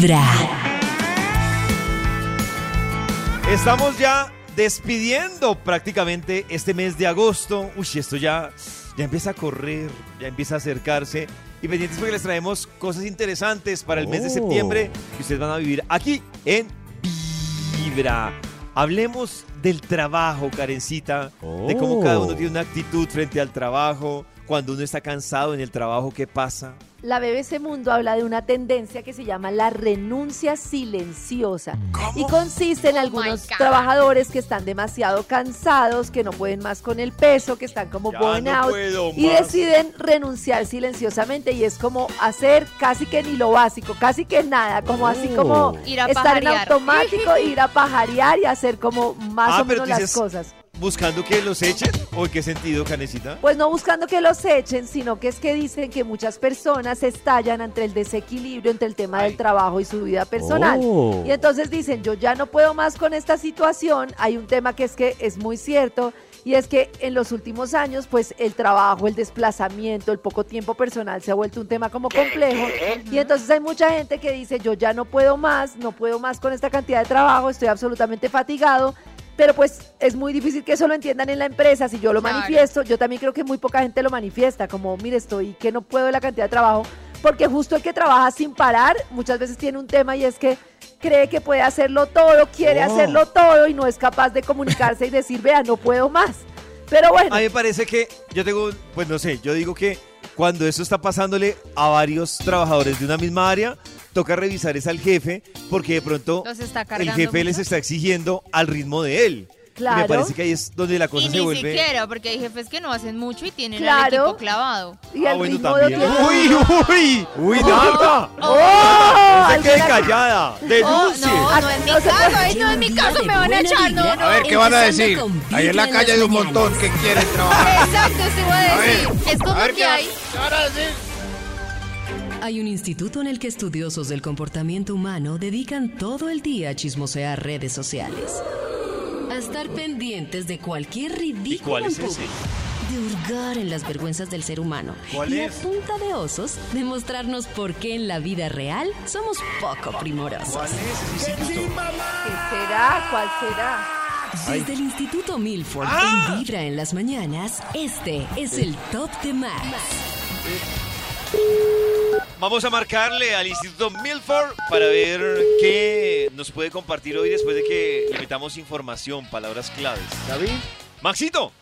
Vibra. Estamos ya despidiendo prácticamente este mes de agosto. Uy, esto ya, ya empieza a correr, ya empieza a acercarse. Y pendientes porque les traemos cosas interesantes para el mes de Oh. septiembre que ustedes van a vivir aquí en Vibra. Hablemos del trabajo, Karencita, de cómo cada uno tiene una actitud frente al trabajo, cuando uno está cansado en el trabajo, ¿qué pasa? La BBC Mundo habla de una tendencia que se llama la renuncia silenciosa y consiste en algunos God. trabajadores que están demasiado cansados, que no pueden más con el peso, que están como Ya no burnout puedo y deciden renunciar silenciosamente y es como hacer casi que ni lo básico, casi que nada, como así como Ir a estar en automático, ir a pajarear y hacer como más Ah, o menos las dices- cosas. ¿Buscando que los echen? ¿O en qué sentido, Karencita? Pues no buscando que los echen, sino que es que dicen que muchas personas estallan ante el desequilibrio entre el tema Ay. del trabajo y su vida personal. Oh. Y entonces dicen, yo ya no puedo más con esta situación. Hay un tema que es que es muy cierto. Y es que en los últimos años, pues el trabajo, el desplazamiento, el poco tiempo personal se ha vuelto un tema como complejo. Y entonces hay mucha gente que dice, yo ya no puedo más, no puedo más con esta cantidad de trabajo, estoy absolutamente fatigado. Pero pues es muy difícil que eso lo entiendan en la empresa. Si yo lo Claro. manifiesto, yo también creo que muy poca gente lo manifiesta, como, mire, estoy que no puedo de la cantidad de trabajo. Porque justo el que trabaja sin parar muchas veces tiene un tema y es que cree que puede hacerlo todo, quiere Oh. hacerlo todo y no es capaz de comunicarse y decir, vea, no puedo más. Pero bueno, A mí me parece que yo tengo, pues no sé, yo digo que cuando eso está pasándole a varios trabajadores de una misma área, toca revisar es al jefe porque de pronto el jefe les mucho. está exigiendo al ritmo de él. Y Claro. me parece que ahí es donde la cosa Y se ni vuelve. siquiera, porque hay jefes que no hacen mucho y tienen Claro. el equipo clavado. y Ah, el bueno, ritmo también. ¡Uy, uy! ¡Uy, nada! ¡Oh! ¡No se quede callada! Oh, ¡Denuncie! no, no es mi caso, ay, no es mi caso, me van a echar, no, no. A ver, ¿qué van a decir? Ahí en la calle hay un montón que quieren trabajar. Exacto, eso iba a A ver, decir. Es como a ver que qué hay. ¿qué van a decir? Hay un instituto en el que estudiosos del comportamiento humano dedican todo el día a chismosear redes sociales. A estar pendientes de cualquier ridículo cuál en es ese? público, De hurgar en las vergüenzas del ser humano. ¿Cuál y es? a punta de osos, demostrarnos por qué en la vida real somos poco primorosos. ¿Cuál es ese instituto? ¿Qué será? ¿Cuál será? Desde el Instituto Milford ¡Ah! en Vibra en las mañanas, este es el Top de Max. Vamos a marcarle al Instituto Milford para ver qué nos puede compartir hoy después de que le metamos información, palabras claves. ¿David? Maxito,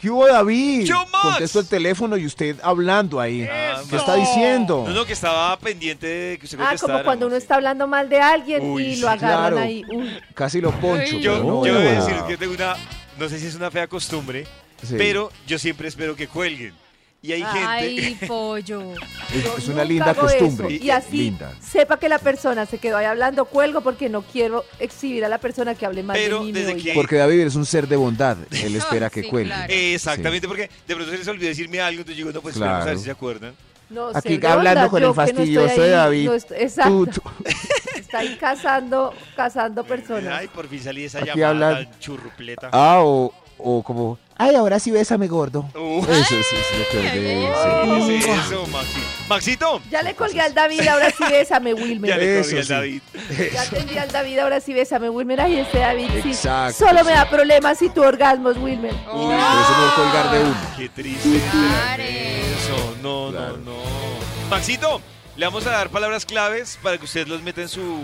¿Qué hubo, David? Yo, Max. Contesto el teléfono y usted hablando ahí. Ah, ¿Qué está diciendo? no, no, que estaba pendiente de que usted Ah, como cuando uno está hablando mal de alguien Uy, y lo agarran claro. ahí. Uy. Casi lo poncho. Yo, no, yo voy a decir que tengo una, no sé si es una fea costumbre, Sí. pero yo siempre espero que cuelguen. Y hay gente... Ay, pollo. Es, una linda costumbre. Y así Linda. sepa que la persona se quedó ahí hablando, cuelgo porque no quiero exhibir a la persona que hable mal Pero de mí. desde que- Porque David es un ser de bondad. Él espera que Sí, cuelgue. claro. Exactamente, porque de pronto se les olvidó decirme algo, entonces yo digo, no, pues esperemos a ver Claro. si se acuerdan. No, Aquí hablando con el no fastidioso de David. no estoy- exacto. Tú- tú- Está ahí cazando, cazando personas. Ay, por fin salí de esa Aquí llamada hablan- churrupleta. Ah, o, o como, ay, ahora sí bésame gordo. Uh. Eso, eso es lo que de ¿Qué es eso, Maxi? Maxito, Ya le colgué al David, ahora sí bésame, Wilmer. ya le Eso colgué al sí. David. Ya tendrí al David, ahora sí bésame, Wilmer. Ay, este David, sí. Exacto, Solo me sí. da problemas si tu orgasmos, Wilmer. Uy, por eso no colgar de uno. Qué triste. Pare. Eso, no, Claro. no, no. Maxito, le vamos a dar palabras claves para que usted los meta en su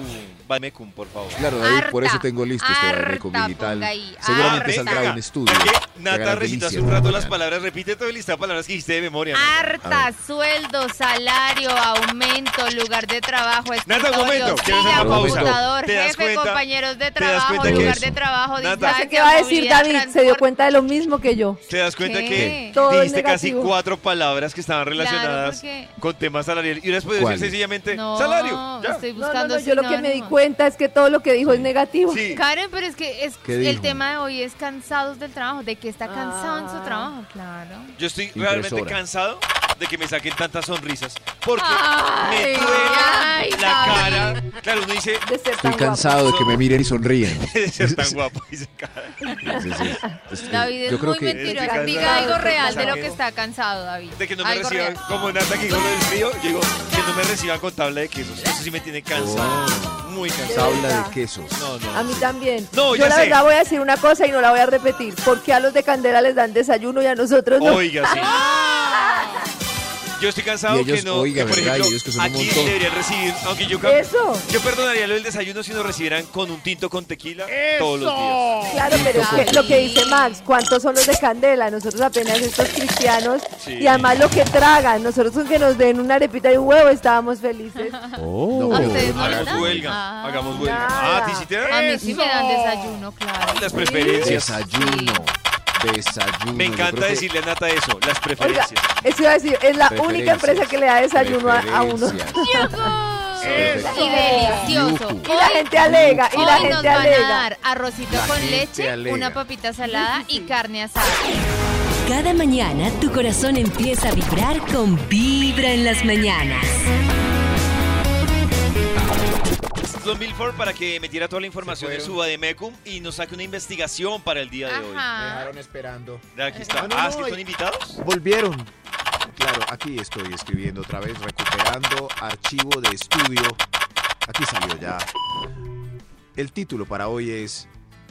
Badmecum, por favor. Claro, David, por eso tengo listo este harta, digital. ahí, Seguramente harta. saldrá un estudio. Nata hace delicias un rato las palabras. Repite todo el listado de palabras que dijiste de memoria. Harta, sueldo, salario, aumento, lugar de trabajo, Nata, un momento, quiero hacer silla, una pausa. computador, ¿Te das jefe, cuenta? compañeros de ¿Te das trabajo, lugar de trabajo, Nata. distancia, ¿Qué va a decir David? Se dio cuenta de lo mismo que yo. ¿Te das cuenta ¿Qué? que Todo dijiste casi cuatro palabras que estaban relacionadas porque- con temas salariales? Y una puede decir sencillamente No, salario. Ya. estoy No, no, buscando no, yo lo que me di cuenta es que todo lo que dijo es negativo. Sí. Karen, pero es que es ¿Qué el dijo? tema de hoy es cansados del trabajo, de que está cansado en su Ah. trabajo, claro. Yo estoy Impresora. realmente cansado de que me saquen tantas sonrisas. Porque Ay, me duele ay, la cara Claro, uno dice, de ser Estoy tan cansado de que me miren y sonríen. de ser tan guapo. y se cae. Sí, sí. David es yo creo muy que mentiroso. Estoy Diga cansado, algo estoy real de lo cansado. que está cansado, David. De que no me Algo reciban, real. como Nata que dijo lo del frío, yo digo, que no me reciban con tabla de quesos. Eso sí me tiene cansado. Muy cansado. tabla de quesos. No, no. A mí también. No, Yo ya la sé. verdad voy a decir una cosa y no la voy a repetir. ¿Por qué a los de Candela les dan desayuno y a nosotros no? Oiga, sí. Yo estoy cansado Y ellos, que no, oiga, que, por ejemplo, ellos que son un aquí deberían recibir, aunque yo, Eso. yo perdonaría lo del desayuno si nos recibieran con un tinto con tequila todos los días. Claro, pero es que lo que dice Max, ¿cuántos son los de Candela? Nosotros apenas estos cristianos Sí. y además lo que tragan. Nosotros con que nos den una arepita y un huevo estábamos felices. Oh. ¿A ustedes no les Hagamos huelga, Ah. hagamos huelga. Nada. Ah, ¿a ti sí te dan? A mí sí me dan desayuno, claro. Las preferencias. Desayuno. Desayuno. Me encanta decirle a Nata eso, las Oiga, preferencias. eso iba a decir, es la única empresa que le da desayuno a, a uno. Y delicioso. Y la gente alega, y Hoy la nos gente van a alega. dar arrocito La con leche, alega. una papita salada y carne asada. Cada mañana tu corazón empieza a vibrar con Vibra en las mañanas. Don Milford para que metiera toda la información de su Bademecum y nos saque una investigación para el día de hoy. Me dejaron esperando. Aquí está. No, no, ah, no, ¿es que son invitados? Volvieron. Claro, aquí estoy escribiendo otra vez, recuperando archivo de estudio. Aquí salió ya. El título para hoy es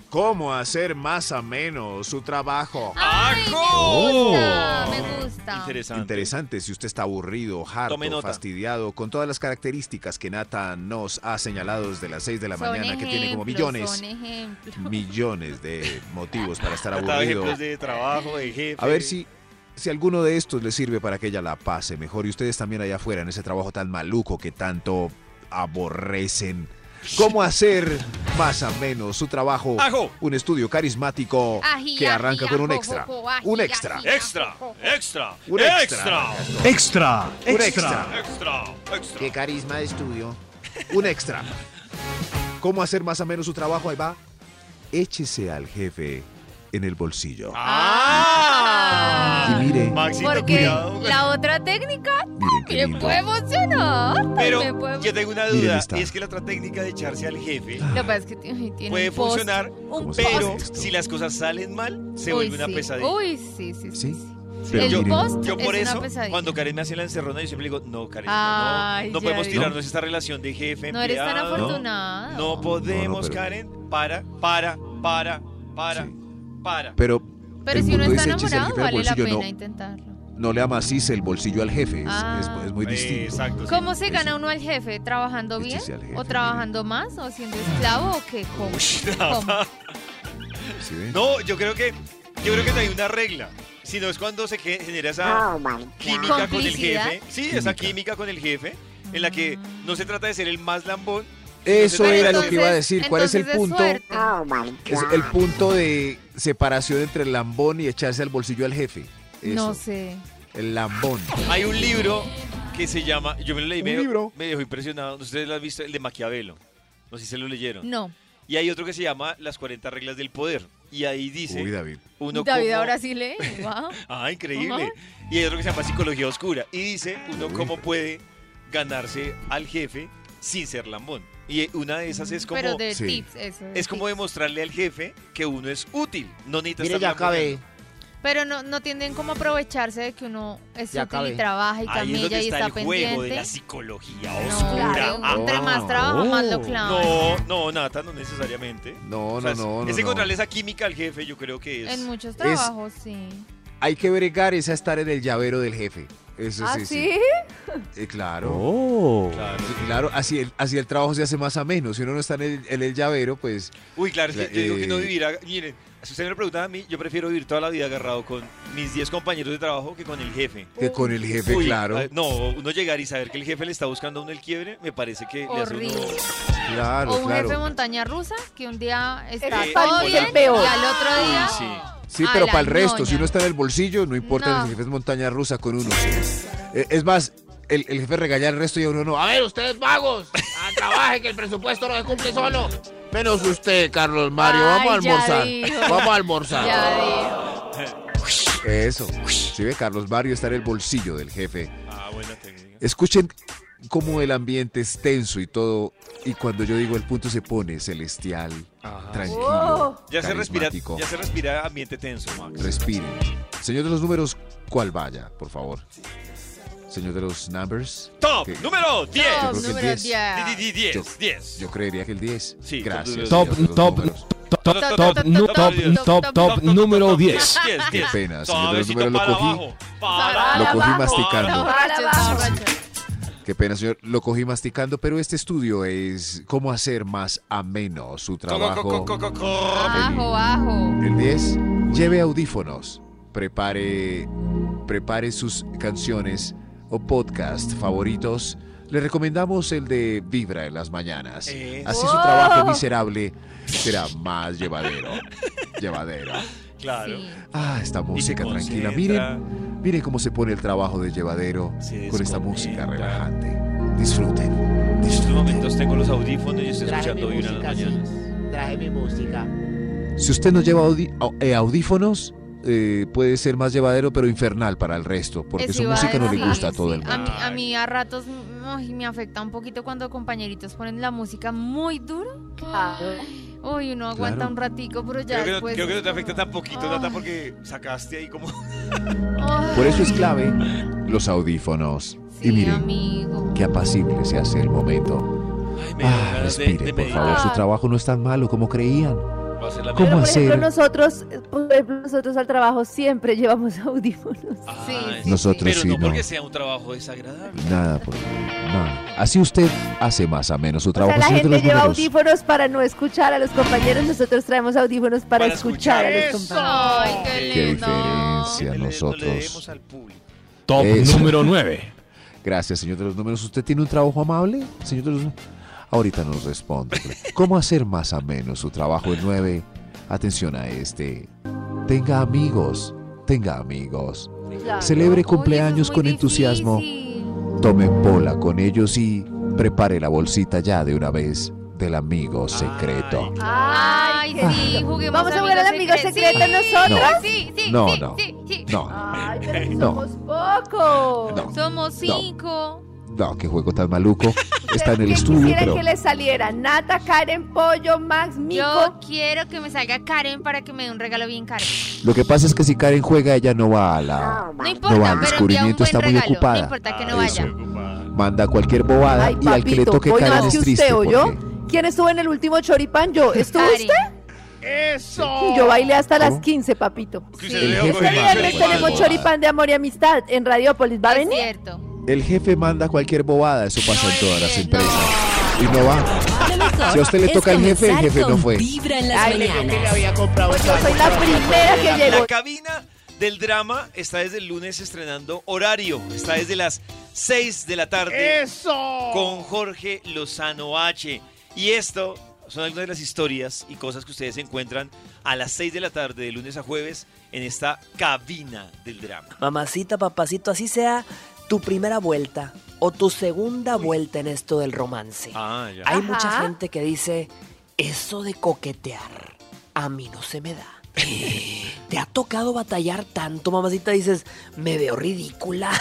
¿Cómo hacer más ameno su trabajo? Ay, me gusta, me gusta. Interesante. Interesante si usted está aburrido, harto, fastidiado, con todas las características que Nata nos ha señalado desde las 6 de la Son mañana, que tiene como millones, millones de motivos para estar aburrido. ejemplos de trabajo, de jefe. A ver si, si alguno de estos le sirve para que ella la pase mejor y ustedes también allá afuera en ese trabajo tan maluco que tanto aborrecen. ¿Cómo hacer más o menos su trabajo? ¡Ajo! Un estudio carismático Ají, que arranca ají, con un ajo, extra. ají, Un extra. ají. Extra, extra, Un extra. extra, Extra, Un extra. extra, extra. Qué carisma de estudio. Un extra. ¿Cómo hacer más o menos su trabajo? Ahí va. Échese al jefe en el bolsillo. ¡Ah! Y mire. Maxito, Porque cuidado. la otra técnica me puede emocionar. me Pero puede- yo tengo una duda, y es que la otra técnica de echarse al jefe Lo que pasa es que tiene, tiene puede un post, funcionar, un ¿Cómo se pero si las cosas salen mal, se Uy, vuelve una pesadilla. Uy, sí, sí, sí. ¿Sí? Pero el miren, post Yo por es una eso, pesadilla. cuando Karen me hace la encerrona, yo siempre le digo, no, Karen, Ay, no, podemos vi. tirarnos esta relación de jefe, no eres tan empleado. afortunado. No podemos, No, no, pero- Karen, para, para, para, para, Sí. Para. Pero si uno está enamorado, vale la pena no. intentarlo. no le amacice el bolsillo al jefe. Es, Ah. es- es muy Eh, distinto. Exacto. sí. ¿Cómo se Eso. gana uno al jefe? ¿Trabajando bien? Jefe, ¿O trabajando más? ¿O siendo esclavo? ¿O qué? ¿Cómo? ¿Cómo? ¿Sí ve? No, yo creo que yo creo que no hay una regla. Sino es cuando se ge- genera esa química con el jefe. Sí, esa Química. química con el jefe, en la que no se trata de ser el más lambón. Eso Pero era lo que iba a decir. ¿Cuál es el punto? suerte. Es el punto de separación entre el lambón y echarse al bolsillo al jefe. Eso, No sé. El lambón. Hay un libro que se llama, yo me lo leí, ¿Un me, libro? me dejó impresionado. Ustedes lo han visto, el de Maquiavelo. No sé si se lo leyeron. No. Y hay otro que se llama Las 40 reglas del poder. Y ahí dice Uy, David. uno David ahora sí lee. Wow. Ah, increíble. Y hay otro que se llama Psicología Oscura. Y dice uno Uy. cómo puede ganarse al jefe sin ser lambón. Y una de esas es como, Pero de Sí. tips, eso. de es como tips. demostrarle al jefe que uno es útil. No necesita Mire, estar ya acabé. Pero no, no tienden como a aprovecharse de que uno es Ya útil acabé. y trabaja y Ahí es donde y está está el juego de pendiente. la psicología No, oscura. claro, Ah, entre más ah, trabaja, más lo oh. clavan. No, no, Nata, no necesariamente. No, O sea, no, no, es, no, es no. encontrarle esa química al jefe, yo creo que es. En muchos trabajos, sí. Hay que bregar es a estar en el llavero del jefe. Eso ¿Ah, sí, sí? sí. Eh, claro. Oh. Claro. Sí, Claro, así el, así el trabajo se hace más ameno. Si uno no está en el, en el llavero, pues Uy, claro, es que La- yo digo que no eh, vivirá. Miren, si usted me lo pregunta a mí, yo prefiero vivir toda la vida agarrado con mis 10 compañeros de trabajo que con el jefe. que con el jefe, Uy, claro. No, uno llegar y saber que el jefe le está buscando a uno el quiebre, me parece que le hace Horrible. uno. Claro, o un claro. jefe montaña rusa que un día está Eh, todo es bien el peor. y al otro Uy, día sí. Sí, a pero para el resto, ñoña. si uno está en el bolsillo, no importa No. si el jefe es montaña rusa con uno. Eh, Es más, el, el jefe regaña al resto y a uno no. A ver, ustedes vagos. A trabaje que el presupuesto no se cumple solo. Menos usted, Carlos Mario. Vamos a almorzar. dijo. Vamos a almorzar. ya. Eso. Si ve, Carlos Mario está en el bolsillo del jefe. Ah, buena técnica. Escuchen cómo el ambiente es tenso y todo. Y cuando yo digo el punto se pone celestial, tranquilo, Oh. Ya se respira, ya se respira ambiente tenso, Max. Respiren. Señor de los números, ¿cuál vaya, por favor? Señor de los numbers. Top ¿Qué? número 10. Yo Top número 10. 10. 10, Yo- 10. Yo creería que el 10. Sí, Gracias. top top. Top, top, nu- top, top, top, número 10. 10, Qué 10. pena, señor de los números, lo cogí. abajo. Para Para Lo cogí abajo. masticando. Qué pena, señor. Lo cogí masticando, pero este estudio es cómo hacer más ameno su trabajo. Bajo, bajo. El 10, lleve audífonos. Prepare, prepare sus canciones o podcast favoritos. Le recomendamos el de Vibra en las mañanas. Eso. Así su trabajo miserable será más llevadero. Llevadero. Claro. Sí. Ah, esta música tranquila. Miren, miren cómo se pone el trabajo de llevadero con esta música relajante. Disfruten. En estos momentos tengo los audífonos y estoy escuchando las música, mañanas. mi música. Si usted no lleva eh, audífonos, eh, puede ser más llevadero, pero infernal para el resto, porque Eso su música no le gusta a todo sí. el mundo. A mí, a mí a ratos mm, ay, me afecta un poquito cuando compañeritos ponen la música muy duro. Claro. Uy, uno aguanta Claro. un ratico, pero ya Creo que, después... creo que no te afecta tan poquito, ay, Nata, porque sacaste ahí como... Por eso es clave los audífonos. Sí, y miren, amigo. qué apacible se hace el momento. Ay, Ah, de- respire, de por favor, su trabajo no es tan malo como creían. A la ¿Cómo Pero, por hacer? ejemplo, nosotros, eh, por ejemplo, nosotros al trabajo siempre llevamos audífonos. Sí, Ay, sí, Nosotros Pero sí, no no. porque sea un trabajo desagradable. Nada, por- nada. Así usted hace más a menos su O sea, trabajo. la gente los lleva números. audífonos para no escuchar a los compañeros, nosotros traemos audífonos para, Para escuchar, a los escuchar. compañeros. Ay, qué Qué lindo. diferencia no le nosotros. al. Top Eso. número 9. Gracias, señor de los números. ¿Usted tiene un trabajo amable? Señor de los números. Ahorita nos responde. ¿Cómo hacer más ameno su trabajo en 9? Atención a este. Tenga amigos. Tenga amigos. Claro. Celebre es cumpleaños con entusiasmo. difícil. Tome bola con ellos y prepare la bolsita ya de una vez del amigo secreto. Ay, qué sí, juguemos ¿Vamos a jugar al amigo secreto Sí, nosotros? Sí, sí, No, sí, no. sí, sí. No, Ay, pero si No. somos pocos. No. Somos cinco. No, qué juego tan maluco. Está en el ¿Quién estudio, pero que le saliera? Nata, Karen, Pollo, Max, Yo Mico. quiero que me salga Karen para que me dé un regalo bien caro. lo que pasa es que si Karen juega, ella no va a la. No importa, No va, un descubrimiento está muy regalo. ocupada. No importa que no Ah, vaya. eso. Manda cualquier bobada Ay, y al que le toque voy Karen más es que triste. usted o yo. ¿Quién estuvo en el último choripán? Yo. ¿Estuvo Karen. usted? ¡Eso! Yo bailé hasta ¿Cómo? las 15, papito. Sí. El jefe Este viernes choripán. tenemos choripán de amor y amistad en Radiopolis. ¿Va a Es venir? cierto. El jefe manda cualquier bobada, eso pasa en todas las empresas. no. Y no va. Si a usted le toca el jefe, el jefe no fue. Vibra en las Ay, le dije que le mañanas. había comprado Pues un yo soy la primera que La llegó. cabina del drama está desde el lunes estrenando horario. Está desde las 6 de la tarde ¡Eso! con Jorge Lozano H. Y esto son algunas de las historias y cosas que ustedes encuentran a las 6 de la tarde de lunes a jueves en esta cabina del drama. Mamacita, papacito, así sea tu primera vuelta o tu segunda vuelta en esto del romance. Ah, ya. Hay Ajá. mucha gente que dice, eso de coquetear a mí no se me da. ¿Te ha tocado batallar tanto, mamacita? Dices, me veo ridícula.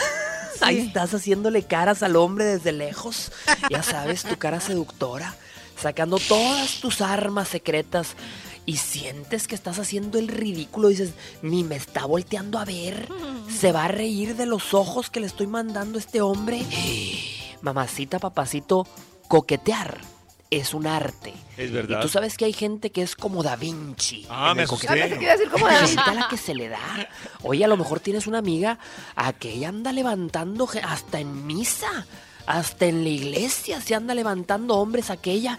Ahí estás haciéndole caras al hombre desde lejos. Ya sabes, tu cara seductora, sacando todas tus armas secretas. Y sientes que estás haciendo el ridículo. Dices, ni me está volteando a ver. Se va a reír de los ojos que le estoy mandando a este hombre. Mamacita, papacito, coquetear es un arte. Es Y verdad. tú sabes que hay gente que es como Da Vinci. Ah, me asusté. A decir como David. Necesita la que se le da. Oye, a lo mejor tienes una amiga a que ella anda levantando hasta en misa. Hasta en la iglesia se anda levantando hombres aquella.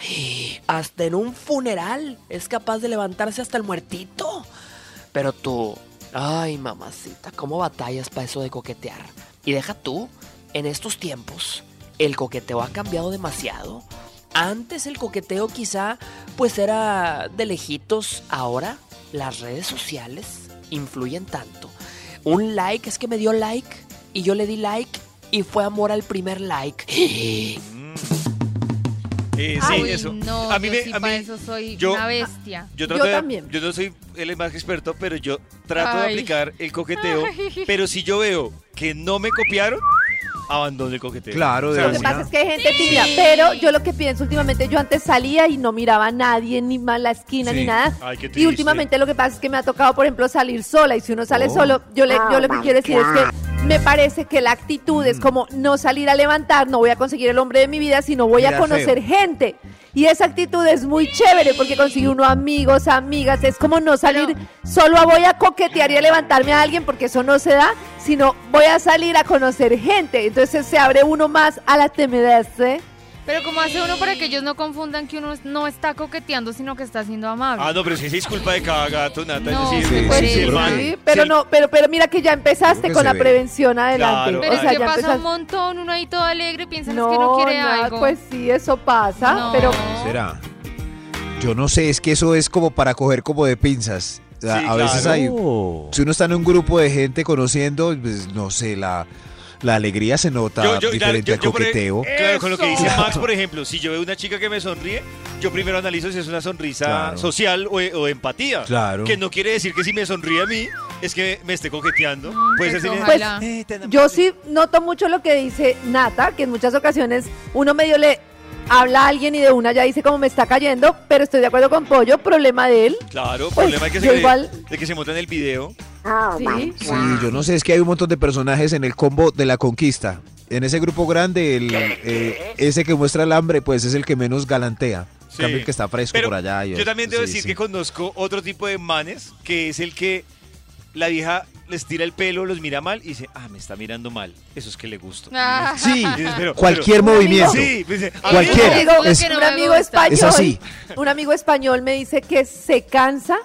Hasta en un funeral es capaz de levantarse hasta el muertito. Pero tú, ay mamacita, ¿cómo batallas para eso de coquetear? Y deja tú, en estos tiempos, el coqueteo ha cambiado demasiado. Antes el coqueteo quizá pues era de lejitos, ahora las redes sociales influyen tanto. Un like es que me dio like y yo le di like y fue amor al primer like. Eh, sí, Ay, eso. no, a mí yo me, sí a para mí, eso soy yo- una bestia. yo Yo trato de- también. yo no soy el más experto, pero yo trato de aplicar el coqueteo. Ay. Pero si yo veo que no me copiaron, abandone el coqueteo. Claro, de O sea, Lo que pasa es que hay gente tímida, pero yo lo que pienso últimamente, yo antes salía y no miraba a nadie, ni más la esquina, Sí. ni nada. Ay, qué Y últimamente lo que pasa es que me ha tocado, por ejemplo, salir sola. Y si uno sale Oh. solo, yo, le, yo lo que quiero decir es que me parece que la actitud Mm. es como no salir a levantar, no voy a conseguir el hombre de mi vida, sino voy a conocer feo. gente. Y esa actitud es muy chévere porque consigue uno amigos, amigas. Es como no salir solo a voy a coquetear y a levantarme a alguien porque eso no se da, sino voy a salir a conocer gente. Entonces se abre uno más a la timidez. ¿eh? Pero como hace uno para que ellos no confundan que uno no está coqueteando, sino que está siendo amable. Ah, no, pero si es disculpa de cada gato, Nata. No, sí, Pues sí, sí, sí, pero no, pero, pero mira que ya empezaste que con la ve. prevención adelante. Claro. Pero o es que ya pasa empezaste- un montón, uno ahí todo alegre, piensa no, que no quiere no, algo. pues sí, eso pasa, No. pero ¿Será? Yo no sé, es que eso es como para coger como de pinzas. O sea, Sí, a veces claro. hay. Si uno está en un grupo de gente conociendo, pues no sé, la, la alegría se nota Yo- yo- diferente al por- coqueteo. Claro, con lo que dice. Max, por ejemplo, si yo veo una chica que me sonríe, yo primero analizo si es una sonrisa Claro. social o, o empatía. Claro. Que no quiere decir que si me sonríe a mí, es que me esté coqueteando. Puede pues ser ojalá. eh, yo sí noto mucho lo que dice Nata, que en muchas ocasiones uno medio le habla a alguien y de una ya dice como me está cayendo, pero estoy de acuerdo con Pollo, problema de él. Claro, Pues, problema es que se, igual- de que se monta en el video. Sí. Sí, yo no sé, es que hay un montón de personajes en el combo de la conquista. En ese grupo grande, el, eh, ese que muestra el hambre, pues es el que menos galantea. En Sí. cambio, el que está fresco Pero por allá. Yo también debo sí, decir sí. que conozco otro tipo de manes, que es el que la vieja les tira el pelo, los mira mal y dice, ah, me está mirando mal. Eso es que le gusto. Ah. Sí, dices, pero- cualquier pero- movimiento. Sí, dice, Cualquiera. Es- no un amigo gusta. español, Es así. un amigo español me dice que se cansa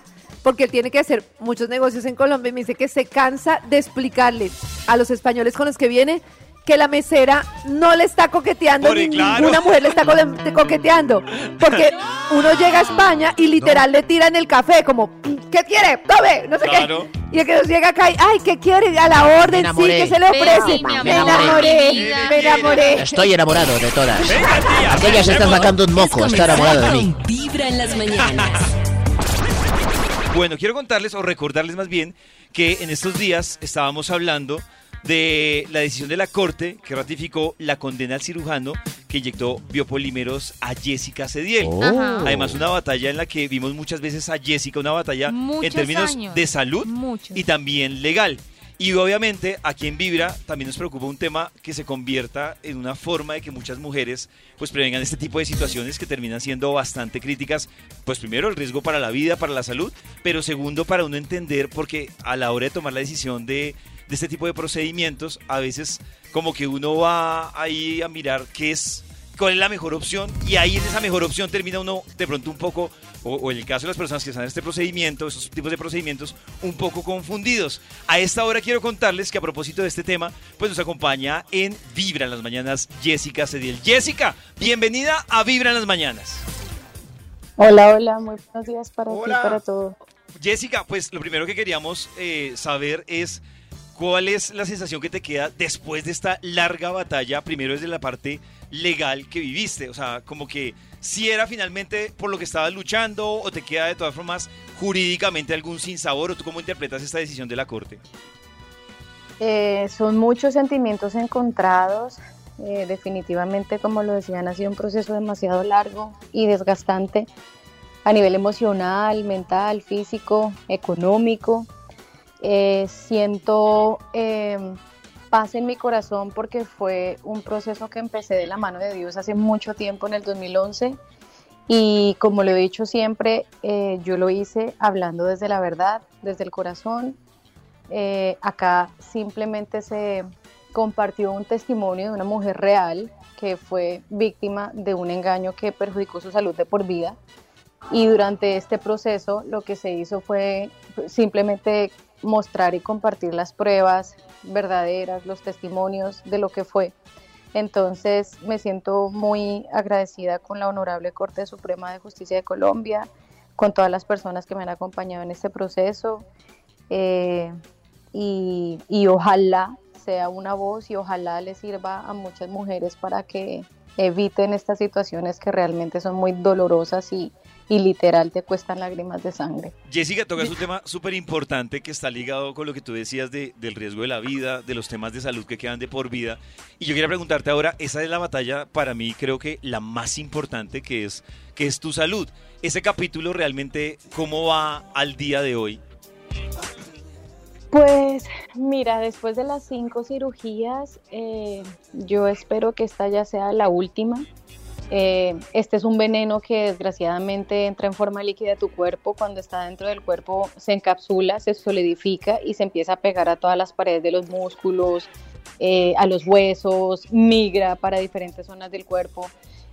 porque él tiene que hacer muchos negocios en Colombia y me dice que se cansa de explicarles a los españoles con los que viene que la mesera no le está coqueteando Pobre, ni claro. ninguna mujer le está co- coqueteando porque uno llega a España y literal le tiran el café como ¿qué quiere? tome no sé Claro. qué y el que nos llega acá y, ay ¿qué quiere? a la orden sí que se le ofrece me amor, enamoré me enamoré Estoy enamorado de todas. Venga, tía, Aquella se está sacando un moco, está enamorado de mí. Vibra en las mañanas. Bueno, quiero contarles o recordarles más bien que en estos días estábamos hablando de la decisión de la Corte que ratificó la condena al cirujano que inyectó biopolímeros a Jessica Cediel. Oh. Además, una batalla en la que vimos muchas veces a Jessica, una batalla en términos años. de salud Muchos. y también legal. Y obviamente aquí en Vibra también nos preocupa un tema que se convierta en una forma de que muchas mujeres pues prevengan este tipo de situaciones que terminan siendo bastante críticas. Pues primero el riesgo para la vida, para la salud, pero segundo para uno entender porque a la hora de tomar la decisión de, de este tipo de procedimientos a veces como que uno va ahí a mirar qué es cuál es la mejor opción y ahí en esa mejor opción termina uno de pronto un poco, o, o en el caso de las personas que están en este procedimiento, esos tipos de procedimientos, un poco confundidos. A esta hora quiero contarles que a propósito de este tema, pues nos acompaña en Vibra en las Mañanas Jessica Cediel. Jessica, bienvenida a Vibra en las Mañanas. Hola, hola, muy buenos días para Hola. ti y para todo. Jessica, pues lo primero que queríamos eh, saber es cuál es la sensación que te queda después de esta larga batalla, primero desde la parte legal que viviste, o sea, como que si era finalmente por lo que estabas luchando o te queda de todas formas jurídicamente algún sinsabor o tú cómo interpretas esta decisión de la Corte. Eh, son muchos sentimientos encontrados. eh, definitivamente, como lo decían, ha sido un proceso demasiado largo y desgastante a nivel emocional, mental, físico, económico. Eh, siento paz en mi corazón porque fue un proceso que empecé de la mano de Dios hace mucho tiempo, en el 2011. Y como lo he dicho siempre, eh, yo lo hice hablando desde la verdad, desde el corazón. Eh, acá simplemente se compartió un testimonio de una mujer real que fue víctima de un engaño que perjudicó su salud de por vida. Y durante este proceso lo que se hizo fue simplemente mostrar y compartir las pruebas verdaderas, los testimonios de lo que fue. Entonces me siento muy agradecida con la Honorable Corte Suprema de Justicia de Colombia, con todas las personas que me han acompañado en este proceso eh, y, y ojalá sea una voz y ojalá le sirva a muchas mujeres para que eviten estas situaciones que realmente son muy dolorosas y, y literal te cuestan lágrimas de sangre. Jessica, tocas un tema súper importante que está ligado con lo que tú decías de, del riesgo de la vida, de los temas de salud que quedan de por vida. Y yo quería preguntarte ahora, esa es la batalla para mí creo que la más importante que es, que es tu salud. Ese capítulo realmente, ¿cómo va al día de hoy? Pues mira, después de las cinco cirugías, eh, yo espero que esta ya sea la última. Eh, este es un veneno que desgraciadamente entra en forma líquida a tu cuerpo. Cuando está dentro del cuerpo se encapsula, se solidifica y se empieza a pegar a todas las paredes de los músculos, eh, a los huesos, migra para diferentes zonas del cuerpo.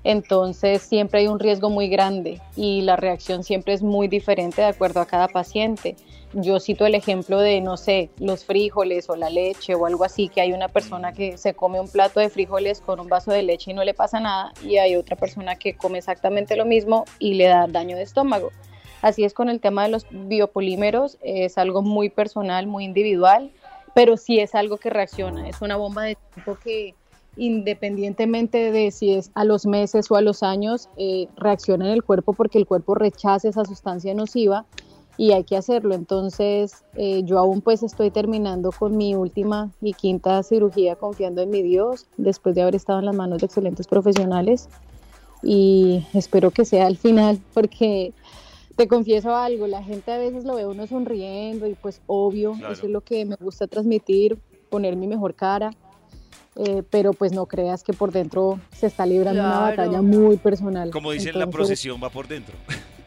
Entonces siempre hay un riesgo muy grande y la reacción siempre es muy diferente de acuerdo a cada paciente. Yo cito el ejemplo de, no sé, los frijoles o la leche o algo así, que hay una persona que se come un plato de frijoles con un vaso de leche y no le pasa nada y hay otra persona que come exactamente lo mismo y le da daño de estómago. Así es con el tema de los biopolímeros, es algo muy personal, muy individual, pero sí es algo que reacciona, es una bomba de tiempo que independientemente de si es a los meses o a los años, eh, reacciona en el cuerpo porque el cuerpo rechaza esa sustancia nociva y hay que hacerlo. Entonces, eh, yo aún pues estoy terminando con mi última y quinta cirugía confiando en mi Dios, después de haber estado en las manos de excelentes profesionales y espero que sea el final porque te confieso algo, la gente a veces lo ve uno sonriendo y pues obvio, eso es lo que me gusta transmitir, poner mi mejor cara eh, pero pues no creas que por dentro se está librando una batalla muy personal. Como dicen, la procesión va por dentro.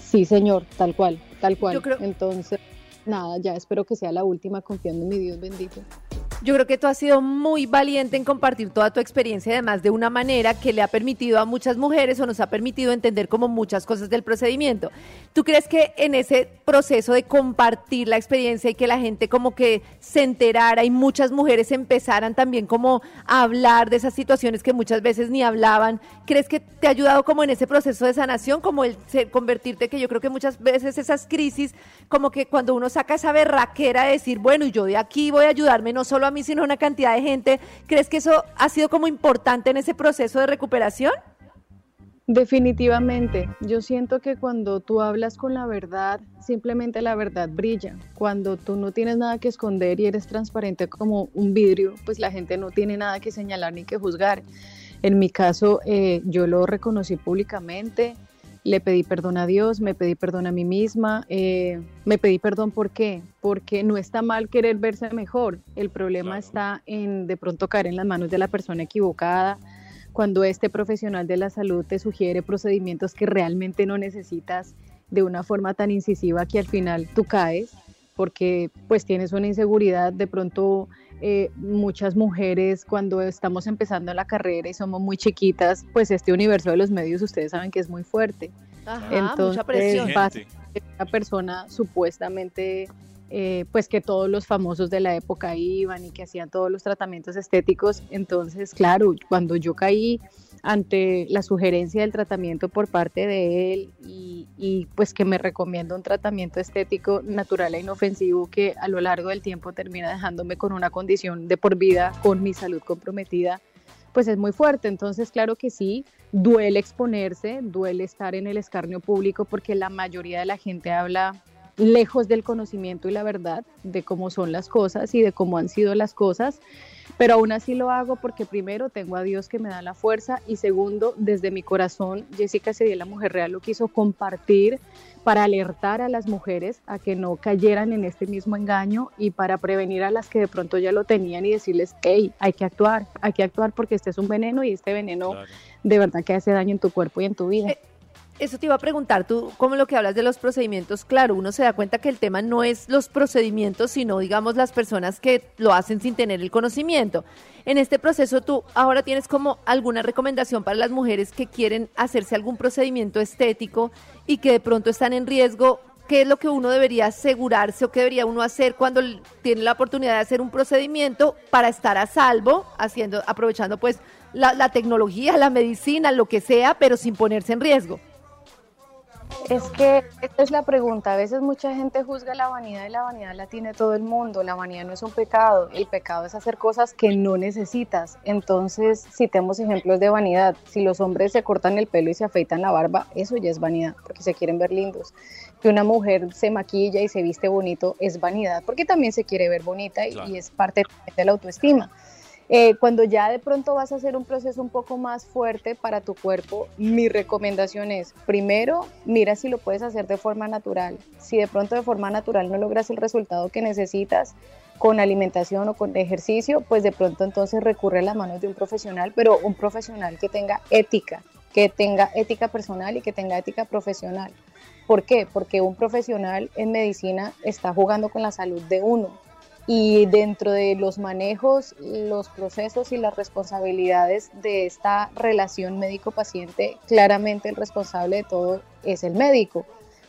Sí, señor, tal cual, tal cual. Entonces, nada, ya espero que sea la última confiando en mi Dios bendito. Yo creo que tú has sido muy valiente en compartir toda tu experiencia, además de una manera que le ha permitido a muchas mujeres o nos ha permitido entender como muchas cosas del procedimiento. ¿Tú crees que en ese proceso de compartir la experiencia y que la gente como que se enterara y muchas mujeres empezaran también como a hablar de esas situaciones que muchas veces ni hablaban, ¿crees que te ha ayudado como en ese proceso de sanación, como el convertirte, que yo creo que muchas veces esas crisis, como que cuando uno saca esa berraquera de decir, bueno, y yo de aquí voy a ayudarme no solo a mí, sino a una cantidad de gente. ¿Crees que eso ha sido como importante en ese proceso de recuperación? Definitivamente, yo siento que cuando tú hablas con la verdad, simplemente la verdad brilla. Cuando tú no tienes nada que esconder y eres transparente como un vidrio, pues la gente no tiene nada que señalar ni que juzgar. En mi caso, eh, yo lo reconocí públicamente, le pedí perdón a Dios, me pedí perdón a mí misma, eh, me pedí perdón ¿por qué? Porque no está mal querer verse mejor, el problema está en de pronto caer en las manos de la persona equivocada, cuando este profesional de la salud te sugiere procedimientos que realmente no necesitas de una forma tan incisiva que al final tú caes porque pues tienes una inseguridad, de pronto eh, muchas mujeres cuando estamos empezando la carrera y somos muy chiquitas, pues este universo de los medios ustedes saben que es muy fuerte. Entonces, mucha presión. Una persona supuestamente, eh, pues que todos los famosos de la época iban y que hacían todos los tratamientos estéticos. Entonces, claro, cuando yo caí ante la sugerencia del tratamiento por parte de él y, pues que me recomienda un tratamiento estético natural e inofensivo que a lo largo del tiempo termina dejándome con una condición de por vida, con mi salud comprometida, pues es muy fuerte. Entonces, claro que sí, duele exponerse, duele estar en el escarnio público porque la mayoría de la gente habla lejos del conocimiento y la verdad de cómo son las cosas y de cómo han sido las cosas. Pero aún así lo hago porque primero tengo a Dios que me da la fuerza y segundo, desde mi corazón, Jessica Cedí, la mujer real, lo quiso compartir para alertar a las mujeres a que no cayeran en este mismo engaño y para prevenir a las que de pronto ya lo tenían y decirles, hey, hay que actuar, hay que actuar porque este es un veneno y este veneno de verdad que hace daño en tu cuerpo y en tu vida. Eso te iba a preguntar, tú, como lo que hablas de los procedimientos, claro, uno se da cuenta que el tema no es los procedimientos, sino, digamos, las personas que lo hacen sin tener el conocimiento. En este proceso, tú ahora tienes como alguna recomendación para las mujeres que quieren hacerse algún procedimiento estético y que de pronto están en riesgo. ¿Qué es lo que uno debería asegurarse o qué debería uno hacer cuando tiene la oportunidad de hacer un procedimiento para estar a salvo, haciendo, aprovechando pues la, la tecnología, la medicina, lo que sea, pero sin ponerse en riesgo? Es que esta es la pregunta. A veces mucha gente juzga la vanidad y la vanidad la tiene todo el mundo. La vanidad no es un pecado. El pecado es hacer cosas que no necesitas. Entonces, citemos ejemplos de vanidad. Si los hombres se cortan el pelo y se afeitan la barba, eso ya es vanidad, porque se quieren ver lindos. Que una mujer se maquilla y se viste bonito es vanidad, porque también se quiere ver bonita y, y es parte de la autoestima. Eh, cuando ya de pronto vas a hacer un proceso un poco más fuerte para tu cuerpo, mi recomendación es, primero, mira si lo puedes hacer de forma natural. Si de pronto de forma natural no logras el resultado que necesitas con alimentación o con ejercicio, pues de pronto entonces recurre a las manos de un profesional, pero un profesional que tenga ética, que tenga ética personal y que tenga ética profesional. ¿Por qué? Porque un profesional en medicina está jugando con la salud de uno y dentro de los manejos, los procesos y las responsabilidades de esta relación médico-paciente, claramente el responsable de todo es el médico.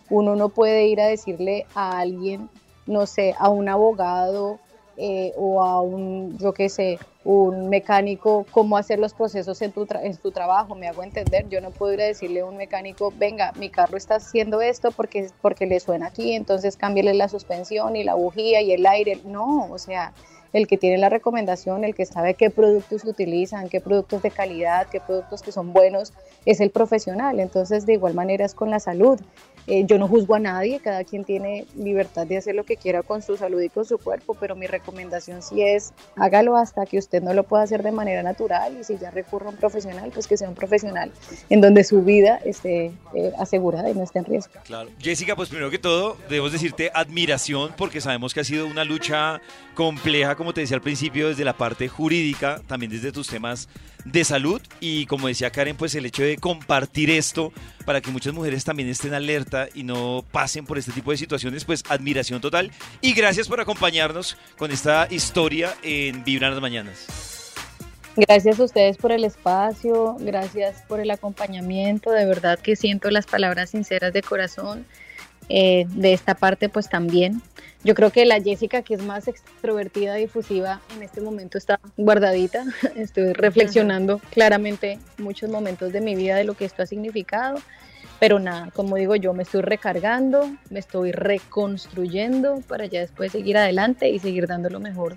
Uno no puede ir a decirle a alguien, no sé, a un abogado eh, o a un, yo qué sé, un mecánico cómo hacer los procesos en tu, en tu trabajo, me hago entender, yo no puedo ir a decirle a un mecánico, venga, mi carro está haciendo esto porque, porque le suena aquí, entonces cámbiale la suspensión y la bujía y el aire, no, o sea, el que tiene la recomendación, el que sabe qué productos utilizan, qué productos de calidad, qué productos que son buenos, es el profesional. Entonces, de igual manera es con la salud. Eh, yo no juzgo a nadie, cada quien tiene libertad de hacer lo que quiera con su salud y con su cuerpo, pero mi recomendación sí es hágalo hasta que usted no lo pueda hacer de manera natural y si ya recurre a un profesional, pues que sea un profesional en donde su vida esté eh, asegurada y no esté en riesgo. Claro. Jessica, pues primero que todo, debemos decirte admiración porque sabemos que ha sido una lucha compleja, como te decía al principio, desde la parte jurídica, también desde tus temas de salud y como decía Karen, pues el hecho de compartir esto para que muchas mujeres también estén alerta y no pasen por este tipo de situaciones, pues admiración total y gracias por acompañarnos con esta historia en Vibrar las Mañanas. Gracias a ustedes por el espacio, gracias por el acompañamiento, de verdad que siento las palabras sinceras de corazón. Eh, de esta parte pues también. Yo creo que la Jessica, que es más extrovertida, difusiva, en este momento está guardadita. Estoy reflexionando claramente muchos momentos de mi vida de lo que esto ha significado. Pero nada, como digo yo, me estoy recargando, me estoy reconstruyendo para ya después seguir adelante y seguir dando lo mejor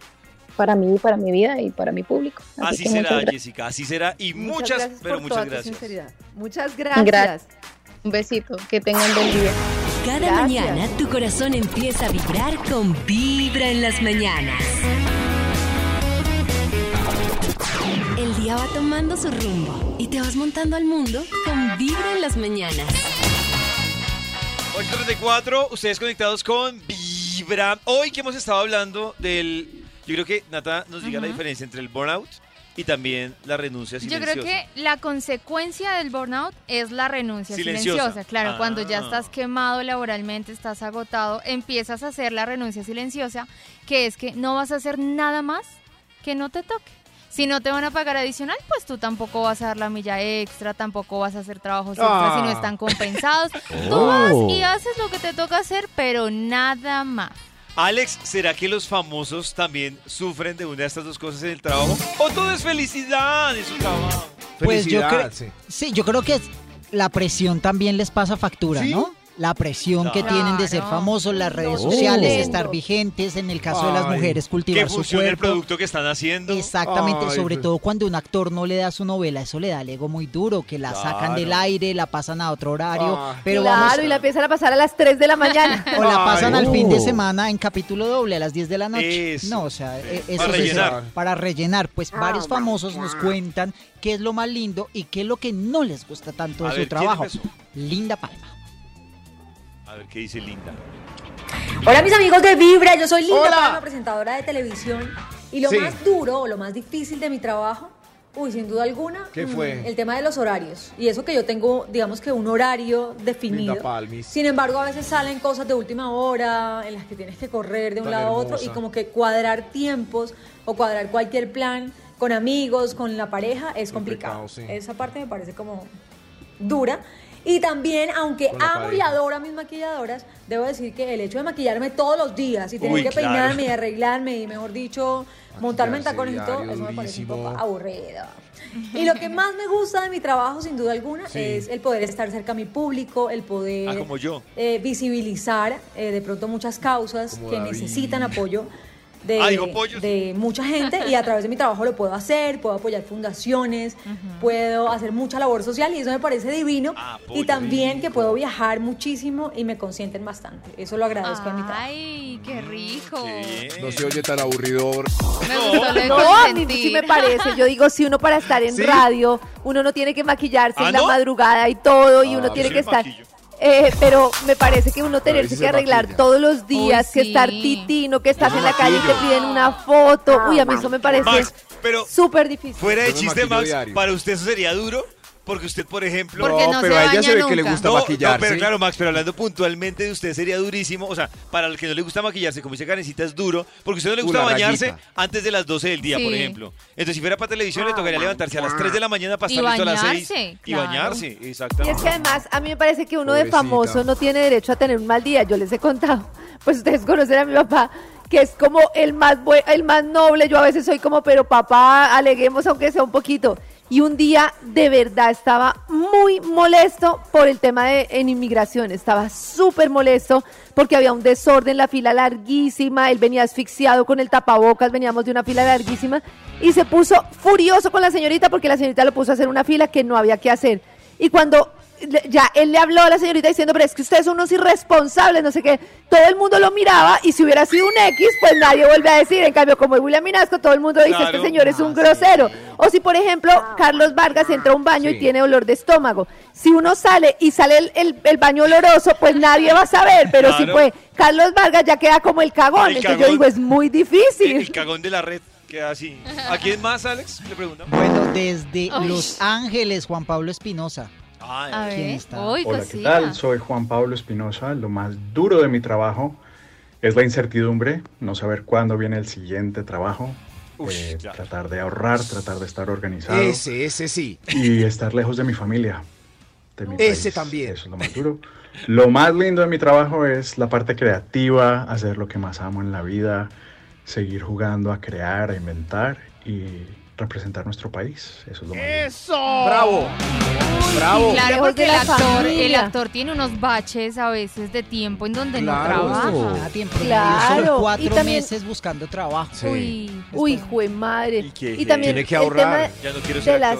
para mí, para mi vida y para mi público. Así, será, Jessica, así será. Y muchas, pero muchas gracias. Muchas gracias. Un besito, que tengan buen día. Cada mañana tu corazón empieza a vibrar con Vibra en las mañanas. El día va tomando su rumbo y te vas montando al mundo con Vibra en las mañanas. 834, ustedes conectados con Vibra. Hoy que hemos estado hablando del... Yo creo que Nata nos diga la diferencia entre el burnout y también la renuncia silenciosa. Yo creo que la consecuencia del burnout es la renuncia silenciosa. Claro, cuando ya Ah. estás quemado laboralmente, estás agotado, empiezas a hacer la renuncia silenciosa, que es que no vas a hacer nada más que no te toque. Si no te van a pagar adicional, pues tú tampoco vas a dar la milla extra, tampoco vas a hacer trabajos extras si no Ah. están compensados. Tú Oh. vas y haces lo que te toca hacer, pero nada más. Alex, ¿será que los famosos también sufren de una de estas dos cosas en el trabajo? ¿O todo es felicidad en su trabajo? Pues yo Felicidad, creo, sí. sí, yo creo que la presión también les pasa factura, ¿no? La presión que tienen de ser famosos, las redes No. sociales, Tremendo. estar vigentes, en el caso de las mujeres, Que cultivar su funcione el cuerpo. producto que están haciendo. Exactamente, Ay, sobre pues. todo cuando un actor no le da su novela, eso le da el ego muy duro, que la sacan del aire, la pasan a otro horario, Ah, pero claro, vamos, y la empiezan a pasar a las 3 de la mañana. o la pasan Ay, al fin de semana en capítulo doble a las 10 de la noche. Eso. No, o sea, e- eso Para es- rellenar. para rellenar, pues Oh varios famosos nos cuentan qué es lo más lindo y qué es lo que no les gusta tanto A de ver, su ¿quién trabajo. Linda Palma. A ver qué dice Linda. Hola mis amigos de Vibra, yo soy Linda Hola. Palma, presentadora de televisión y lo Sí. más duro o lo más difícil de mi trabajo, uy, sin duda alguna, ¿Qué mm, fue? el tema de los horarios. Y eso que yo tengo, digamos que un horario definido. Linda Palmis. Sin embargo, a veces salen cosas de última hora en las que tienes que correr de un Tan lado a otro y hermosa. como que cuadrar tiempos o cuadrar cualquier plan con amigos, con la pareja, es complicado. Complicado, sí. Esa parte me parece como dura. Y también, aunque amo y adoro a mis maquilladoras, debo decir que el hecho de maquillarme todos los días y tener Uy, que claro. peinarme y arreglarme y, mejor dicho, montarme en tacones y todo, eso me parece un poco aburrido. Y lo que más me gusta de mi trabajo, sin duda alguna, Sí. es el poder estar cerca a mi público, el poder Ah, como yo. eh, visibilizar eh, de pronto muchas causas Como que David. necesitan apoyo de, Ah, de mucha gente y a través de mi trabajo lo puedo hacer, puedo apoyar fundaciones, puedo hacer mucha labor social y eso me parece divino Ah, y también que puedo viajar muchísimo y me consienten bastante. Eso lo agradezco en mi trabajo. Ay, qué rico. No se oye tan aburridor. Me No, a mí sí me parece. Yo digo, si uno para estar en ¿Sí? radio, uno no tiene que maquillarse ¿Ah, en la no? madrugada y todo, y Ah, uno tiene sí que estar. maquillo. Eh, pero me parece que uno tenerse que arreglar maquilla. todos los días, Uy, que estar titino, que estás en la calle y te piden una foto. Uy, a mí eso me parece Max, pero súper difícil. fuera de chiste, Max, diario. para usted eso sería duro. Porque usted, por ejemplo. Porque no pero se a ella se ve que le gusta No, no, maquillarse. pero claro, Max, pero hablando puntualmente de usted sería durísimo. O sea, para el que no le gusta maquillarse, como dice Karencita, es duro. Porque a usted no le Uh, gusta bañarse rayita. antes de las 12 del día, por ejemplo. Entonces, si fuera para televisión, le tocaría levantarse a las 3 de la mañana para Y estar listo a las 6. bañarse, Y bañarse, Y exactamente. es que además, a mí me parece que uno de famoso no tiene derecho a tener un mal día. Yo les he contado, pues ustedes conocen a mi papá, que es como el más, el más noble. Yo a veces soy como, pero papá, aleguemos aunque sea un poquito. Y un día de verdad estaba muy molesto por el tema de en inmigración. Estaba súper molesto porque había un desorden, la fila larguísima. Él venía asfixiado con el tapabocas, veníamos de una fila larguísima. Y se puso furioso con la señorita porque la señorita lo puso a hacer una fila que no había que hacer. Y cuando ya él le habló a la señorita diciendo, pero es que ustedes son unos irresponsables, no sé qué, todo el mundo lo miraba y si hubiera sido un X, pues nadie vuelve a decir. En cambio, como es William Minasco, todo el mundo dice, Claro. este señor es un grosero. O si, por ejemplo, Carlos Vargas entra a un baño y tiene olor de estómago. Si uno sale y sale el, el- el baño oloroso, pues nadie va a saber, pero si fue Carlos Vargas, ya queda como el cagón. El Entonces yo digo, es muy difícil. el cagón de la red queda así. ¿A quién más, Alex? Le preguntan. Bueno, desde. Los Ángeles, Juan Pablo Espinosa. A ¿Quién ver. está? Uy, Hola, ¿qué tal? Soy Juan Pablo Espinosa. Lo más duro de mi trabajo es la incertidumbre, no saber cuándo viene el siguiente trabajo, Uy, eh, tratar de ahorrar, tratar de estar organizado Ese, ese sí. y estar lejos de mi familia. de mi Ese país. también. Eso es lo más duro. Lo más lindo de mi trabajo es la parte creativa, hacer lo que más amo en la vida, seguir jugando a crear, a inventar y representar nuestro país. Eso es lo más. ¡Eso! Bravo. Bravo. Claro, porque el actor, el actor tiene unos baches a veces de tiempo en donde Claro. no trabaja. Cada tiempo. Claro, y cuatro también- meses buscando trabajo. Sí. Uy, Uy, jue madre. ¿Y qué? Y también Tiene que el tema ahorrar. Ya no quiero de ser las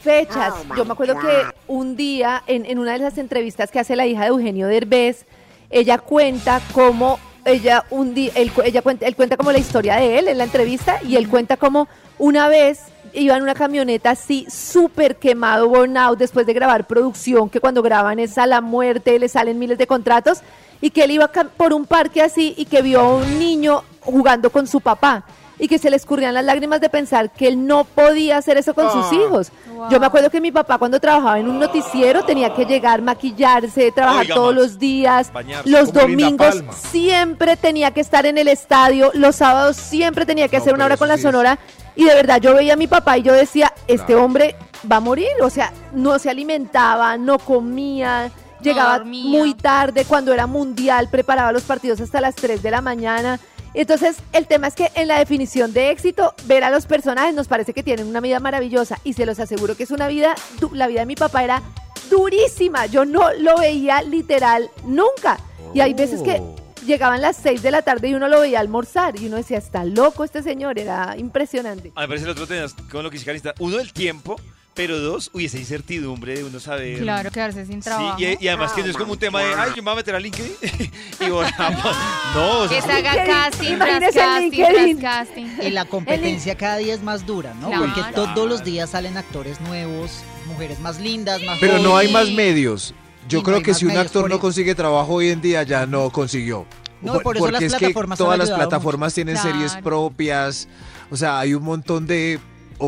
fechas. Yo me acuerdo que un día, en, en una de las entrevistas que hace la hija de Eugenio Derbez, ella cuenta cómo ella un día, él, ella cuenta, él cuenta como la historia de él en la entrevista y él cuenta como una vez iba en una camioneta así súper quemado, burnout, después de grabar producción, que cuando graban es a la muerte, le salen miles de contratos, y que él iba por un parque así y que vio a un niño jugando con su papá y que se le escurrían las lágrimas de pensar que él no podía hacer eso con sus Ah. hijos. Wow. Yo me acuerdo que mi papá cuando trabajaba en un noticiero tenía que llegar, maquillarse, trabajar Oiga, todos Max, los días. bañarse. Los domingos siempre tenía que estar en el estadio, los sábados siempre tenía que No, hacer una hora con la sí sonora. Y de verdad, yo veía a mi papá y yo decía, este Claro. hombre va a morir. O sea, no se alimentaba, no comía, llegaba dormía. muy tarde cuando era mundial, preparaba los partidos hasta las 3 de la mañana. Entonces, el tema es que en la definición de éxito, ver a los personajes nos parece que tienen una vida maravillosa y se los aseguro que es una vida, la vida de mi papá era durísima. Yo no lo veía literal nunca. Y hay veces que Oh. llegaban las 6 de la tarde y uno lo veía almorzar y uno decía, está loco este señor, era impresionante. A mí me parece el otro tema con lo que dice Karencita. Uno, el tiempo, pero dos, uy, esa incertidumbre de uno saber. claro, quedarse sin trabajo. Sí, y, y además que no es como un tema de, ay, yo me voy a meter a LinkedIn y volamos. No, o que sea, se haga casting, tras casting, tras casting. Y la competencia cada día es más dura, ¿no? Claro. Porque todos los días salen actores nuevos, mujeres más lindas, más Pero no hay más medios. Yo Y creo que si un actor no consigue trabajo hoy en día, ya no consiguió. No, Por- por eso Porque las es plataformas que todas las plataformas tienen series propias. O sea, hay un montón de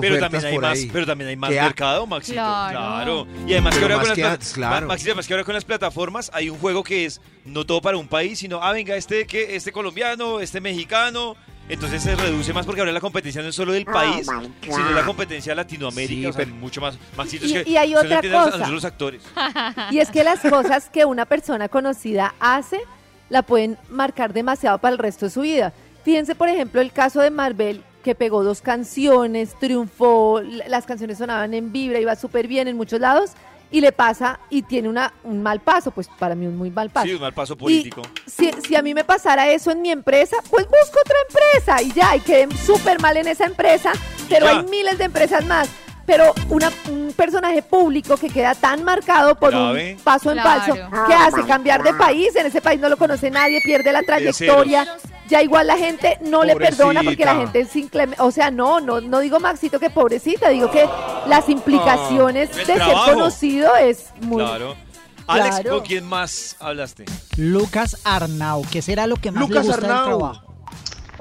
pero también hay por más, ahí. pero también hay más Que ha- mercado, Maxito. Claro. Claro. Y además que Pero ahora más con que las antes, plat- claro. Ma- Maxito, además que ahora con las plataformas hay un juego que es no todo para un país, sino ah venga este que este colombiano, este mexicano, Entonces se reduce más porque ahora la competencia no es solo del Oh país, sino la competencia de Latinoamérica, Sí, o sea, pero- mucho más. Maxito, Y- es que y hay usted no otra entiende a cosa. nosotros los actores. Y es que las cosas que una persona conocida hace la pueden marcar demasiado para el resto de su vida. Fíjense, por ejemplo, el caso de Marvel, que pegó dos canciones, triunfó, las canciones sonaban en vibra, iba súper bien en muchos lados, y le pasa y tiene una, un mal paso, pues para mí un muy mal paso. Sí, un mal paso político. Si, si a mí me pasara eso en mi empresa, pues busco otra empresa y ya, y quedé súper mal en esa empresa, pero hay miles de empresas más. Pero una- un personaje público que queda tan marcado por Grave. un paso en Claro. falso, que hace cambiar de país, en ese país no lo conoce nadie, pierde la trayectoria, ya igual la gente no le perdona porque la gente es inclemente, o sea, no, no, no digo Maxito que pobrecita, digo que las implicaciones Ah, el de ser conocido es muy... Claro. Alex, Claro. ¿con quién más hablaste? Lucas Arnau, ¿qué será lo que más Lucas le gusta del Arnau. trabajo?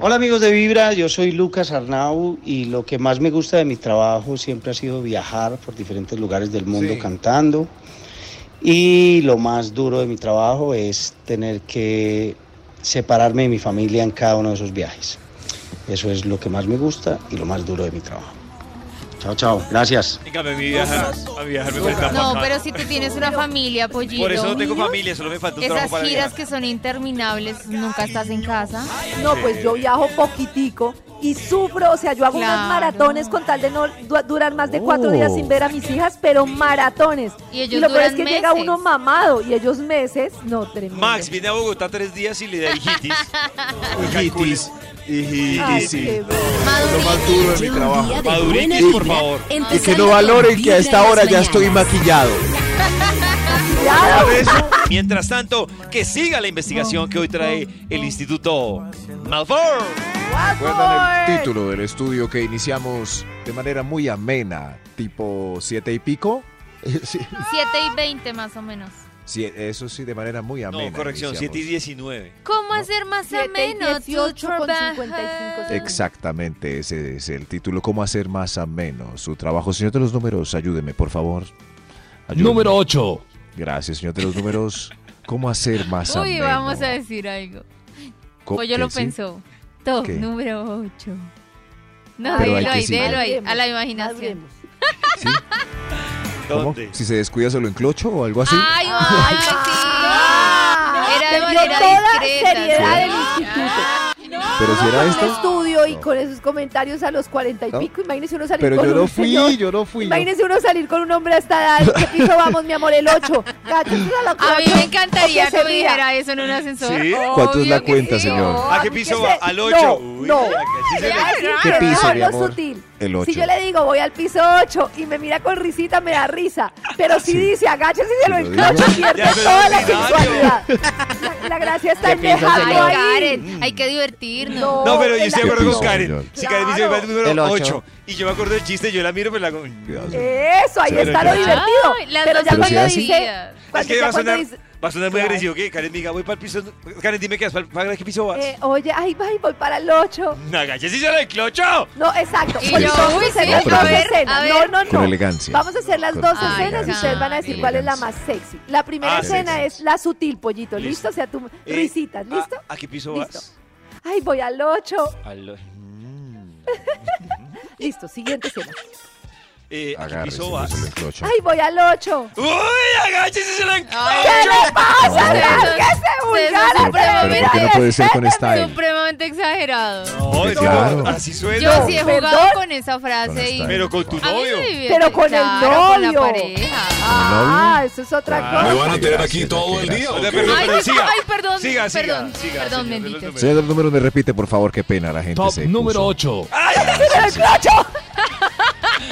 Hola amigos de Vibra, yo soy Lucas Arnau y lo que más me gusta de mi trabajo siempre ha sido viajar por diferentes lugares del mundo Sí. cantando y lo más duro de mi trabajo es tener que separarme de mi familia en cada uno de esos viajes. Eso es lo que más me gusta y lo más duro de mi trabajo. Chao, chao, gracias. En cambio, a mi viajar, a mi viajar me parece tan No, pero si tú tienes una familia, pollito. Por eso no tengo familia, solo me falta un Esas trabajo para giras viajar. que son interminables, nunca estás en casa. No, pues yo viajo poquitico y sufro, o sea, yo hago unos Claro. maratones con tal de no du- durar más de cuatro Oh. días sin ver a mis hijas, pero maratones. Y ellos lo peor es que llega uno mamado y ellos meses, no, tremendo. Max viene a Bogotá tres días y le da hijitis. Hijitis. Hijitis, Ay, sí. lo más duro de mi trabajo. Maduritis, por favor. Y que no valoren que a esta hora ya estoy maquillado. Mientras tanto, que siga la investigación que hoy trae el Instituto Malfour. ¿Recuerdan el título del estudio que iniciamos de manera muy amena, tipo siete y pico? Sí, 7 y 20 más o menos. sí, eso sí, de manera muy amena. No, corrección, 7 y iniciamos. 19. ¿Cómo hacer más Siete ameno tu 18 con trabajo? 55 segundos. Exactamente, ese es el título. ¿Cómo hacer más ameno su trabajo? Señor de los números, ayúdeme, por favor. Ayúdeme. Número 8. Gracias, señor de los números. ¿Cómo hacer más Uy, ameno? vamos a decir algo. Pollo ¿qué, lo sí? pensó. Top ¿Qué? número 8. No, Pero que ahí, déjelo ahí, a la imaginación. ¿Sí? ¿Cómo? ¿Dónde? Si se descuida, se lo enclocho o algo así. Ay, Ay, ay, ah, sí. Era de manera toda discreta. seriedad del instituto. Pero si era esto. Estudio y con esos comentarios a los cuarenta y No. pico, imagínese uno salir Pero con yo un no fui, señor. yo no fui. yo- Imagínese uno salir con un hombre a esta edad. ¿Qué piso vamos, mi amor? El 8. A mí me encantaría que me dijera eso en un ascensor. ¿Sí? ¿Cuánto es la cuenta, sí. señor? ¿A qué piso va? ¿Al 8? No, no. ¿Qué piso, mi amor? sutil. El Si 8. yo le digo voy al piso 8 y me mira con risita, me da risa. Pero si dice agáchese y se lo Si lo encrocho, digo. pierde toda la sexualidad. La, la gracia está en ¿Qué piensa, dejarlo ahí. Karen, hay que divertirnos. No. No, pero yo estoy de ¿Qué acuerdo con Karen. Si Karen dice va el número ocho. 8 y yo me acuerdo del chiste, yo la miro, pero la hago. Eso, ahí Pero está lo divertido. Ay, pero ya si cuando dice... Es que ya va a cuando sonar, dice, va a sonar muy Claro. agresivo. ¿Qué? Karen diga, voy para el piso. Karen, dime qué vas, ¿para qué piso vas? eh, oye, ay, ay, voy para el 8. No, agáchese y se lo enclocho. No, exacto. Y Pues yo, vamos uy, sí, las dos ver, escenas. No, ver. no, no. Con elegancia. Vamos a hacer las Con- dos Ay, escenas y ustedes van a decir cuál es la más sexy. La primera Ah, escena sexy. es la sutil, pollito. ¿Listo? Listo. O sea, tú Eh, risitas, ¿listo? ¿A, a qué piso Listo. vas? Ay, voy al 8. Al- Mm. Listo, siguiente escena. Eh, ¿A vas? se lo enclocho. Ay, voy al 8. ¡Uy! ¡Agáchese se enclocho! Ay, ¿Qué le pasa? Eso- ¿Qué se qué no puede ser con style? Supremamente exagerado. No, es que Claro. así suena. Yo sí he jugado Perdón. con esa frase Con y... esta- Pero con tu A novio. Pero con el claro, con la novio. pareja. Ah, eso es otra Ah, cosa. me van a tener aquí todo el día. Ay, ay, ay, perdón, Siga, perdón, siga, perdón, bendito. Señor de los números, me repite, por favor, qué pena, la gente Top se número puso. 8.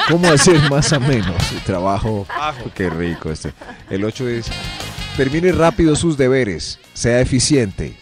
¿Cómo hacer más ameno su trabajo? Ajo. Qué rico este. El 8 es, termine rápido sus deberes, sea eficiente.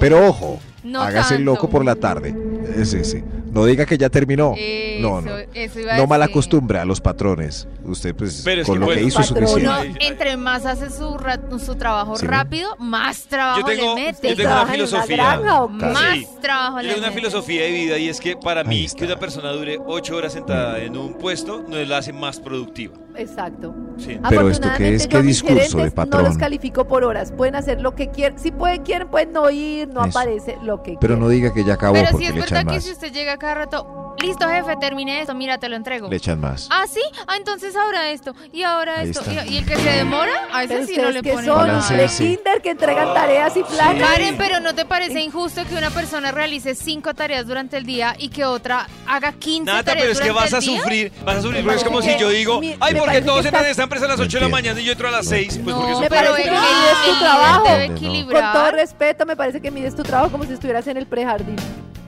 Pero ojo, No hágase tanto. loco por la tarde. Ese sí. No diga que ya terminó. no, no. Eso- eso iba a No mal decir. acostumbre a los patrones. Usted, pues, Pero es con lo bueno, que hizo es patrón, suficiente. Uno, entre más hace su, ra- su trabajo Sí, rápido, más trabajo Yo tengo, le mete. yo tengo una ¿Trabaja en una filosofía. granja? Más Sí. trabajo Yo le tengo una mete. filosofía de vida y es que para Ahí mí está. que una persona dure ocho horas sentada en un puesto no la hace más productiva. Exacto. Sí. Pero esto qué es, qué discurso de gerentes No patrón. los califico por horas. Pueden hacer lo que quieran. Si pueden, quieren, pueden no ir, no Eso. aparece lo que Pero no diga que ya acabó Pero porque si es le verdad que más. si usted llega cada rato, listo jefe, terminé esto, mira, te lo entrego. Le echan más. Ah, sí, ah, entonces ahora esto, y ahora Ahí esto, está. y, y el que se demora, a ese Pero sí no le que pone son de kinder que entregan tareas y planes. Karen, pero ¿no te parece injusto que una persona realice cinco tareas durante el día y que otra haga 15 Nata, tareas pero es que durante vas a el día? sufrir, vas a sufrir, porque es como si yo digo, mi- ay, me porque parece todos que entran esta empresa a las 8 de la mañana y yo entro a las 6, pues porque No, pero parece que mides tu trabajo. equilibrar. Con todo respeto, me parece que mides tu trabajo como si estuvieras en el prejardín.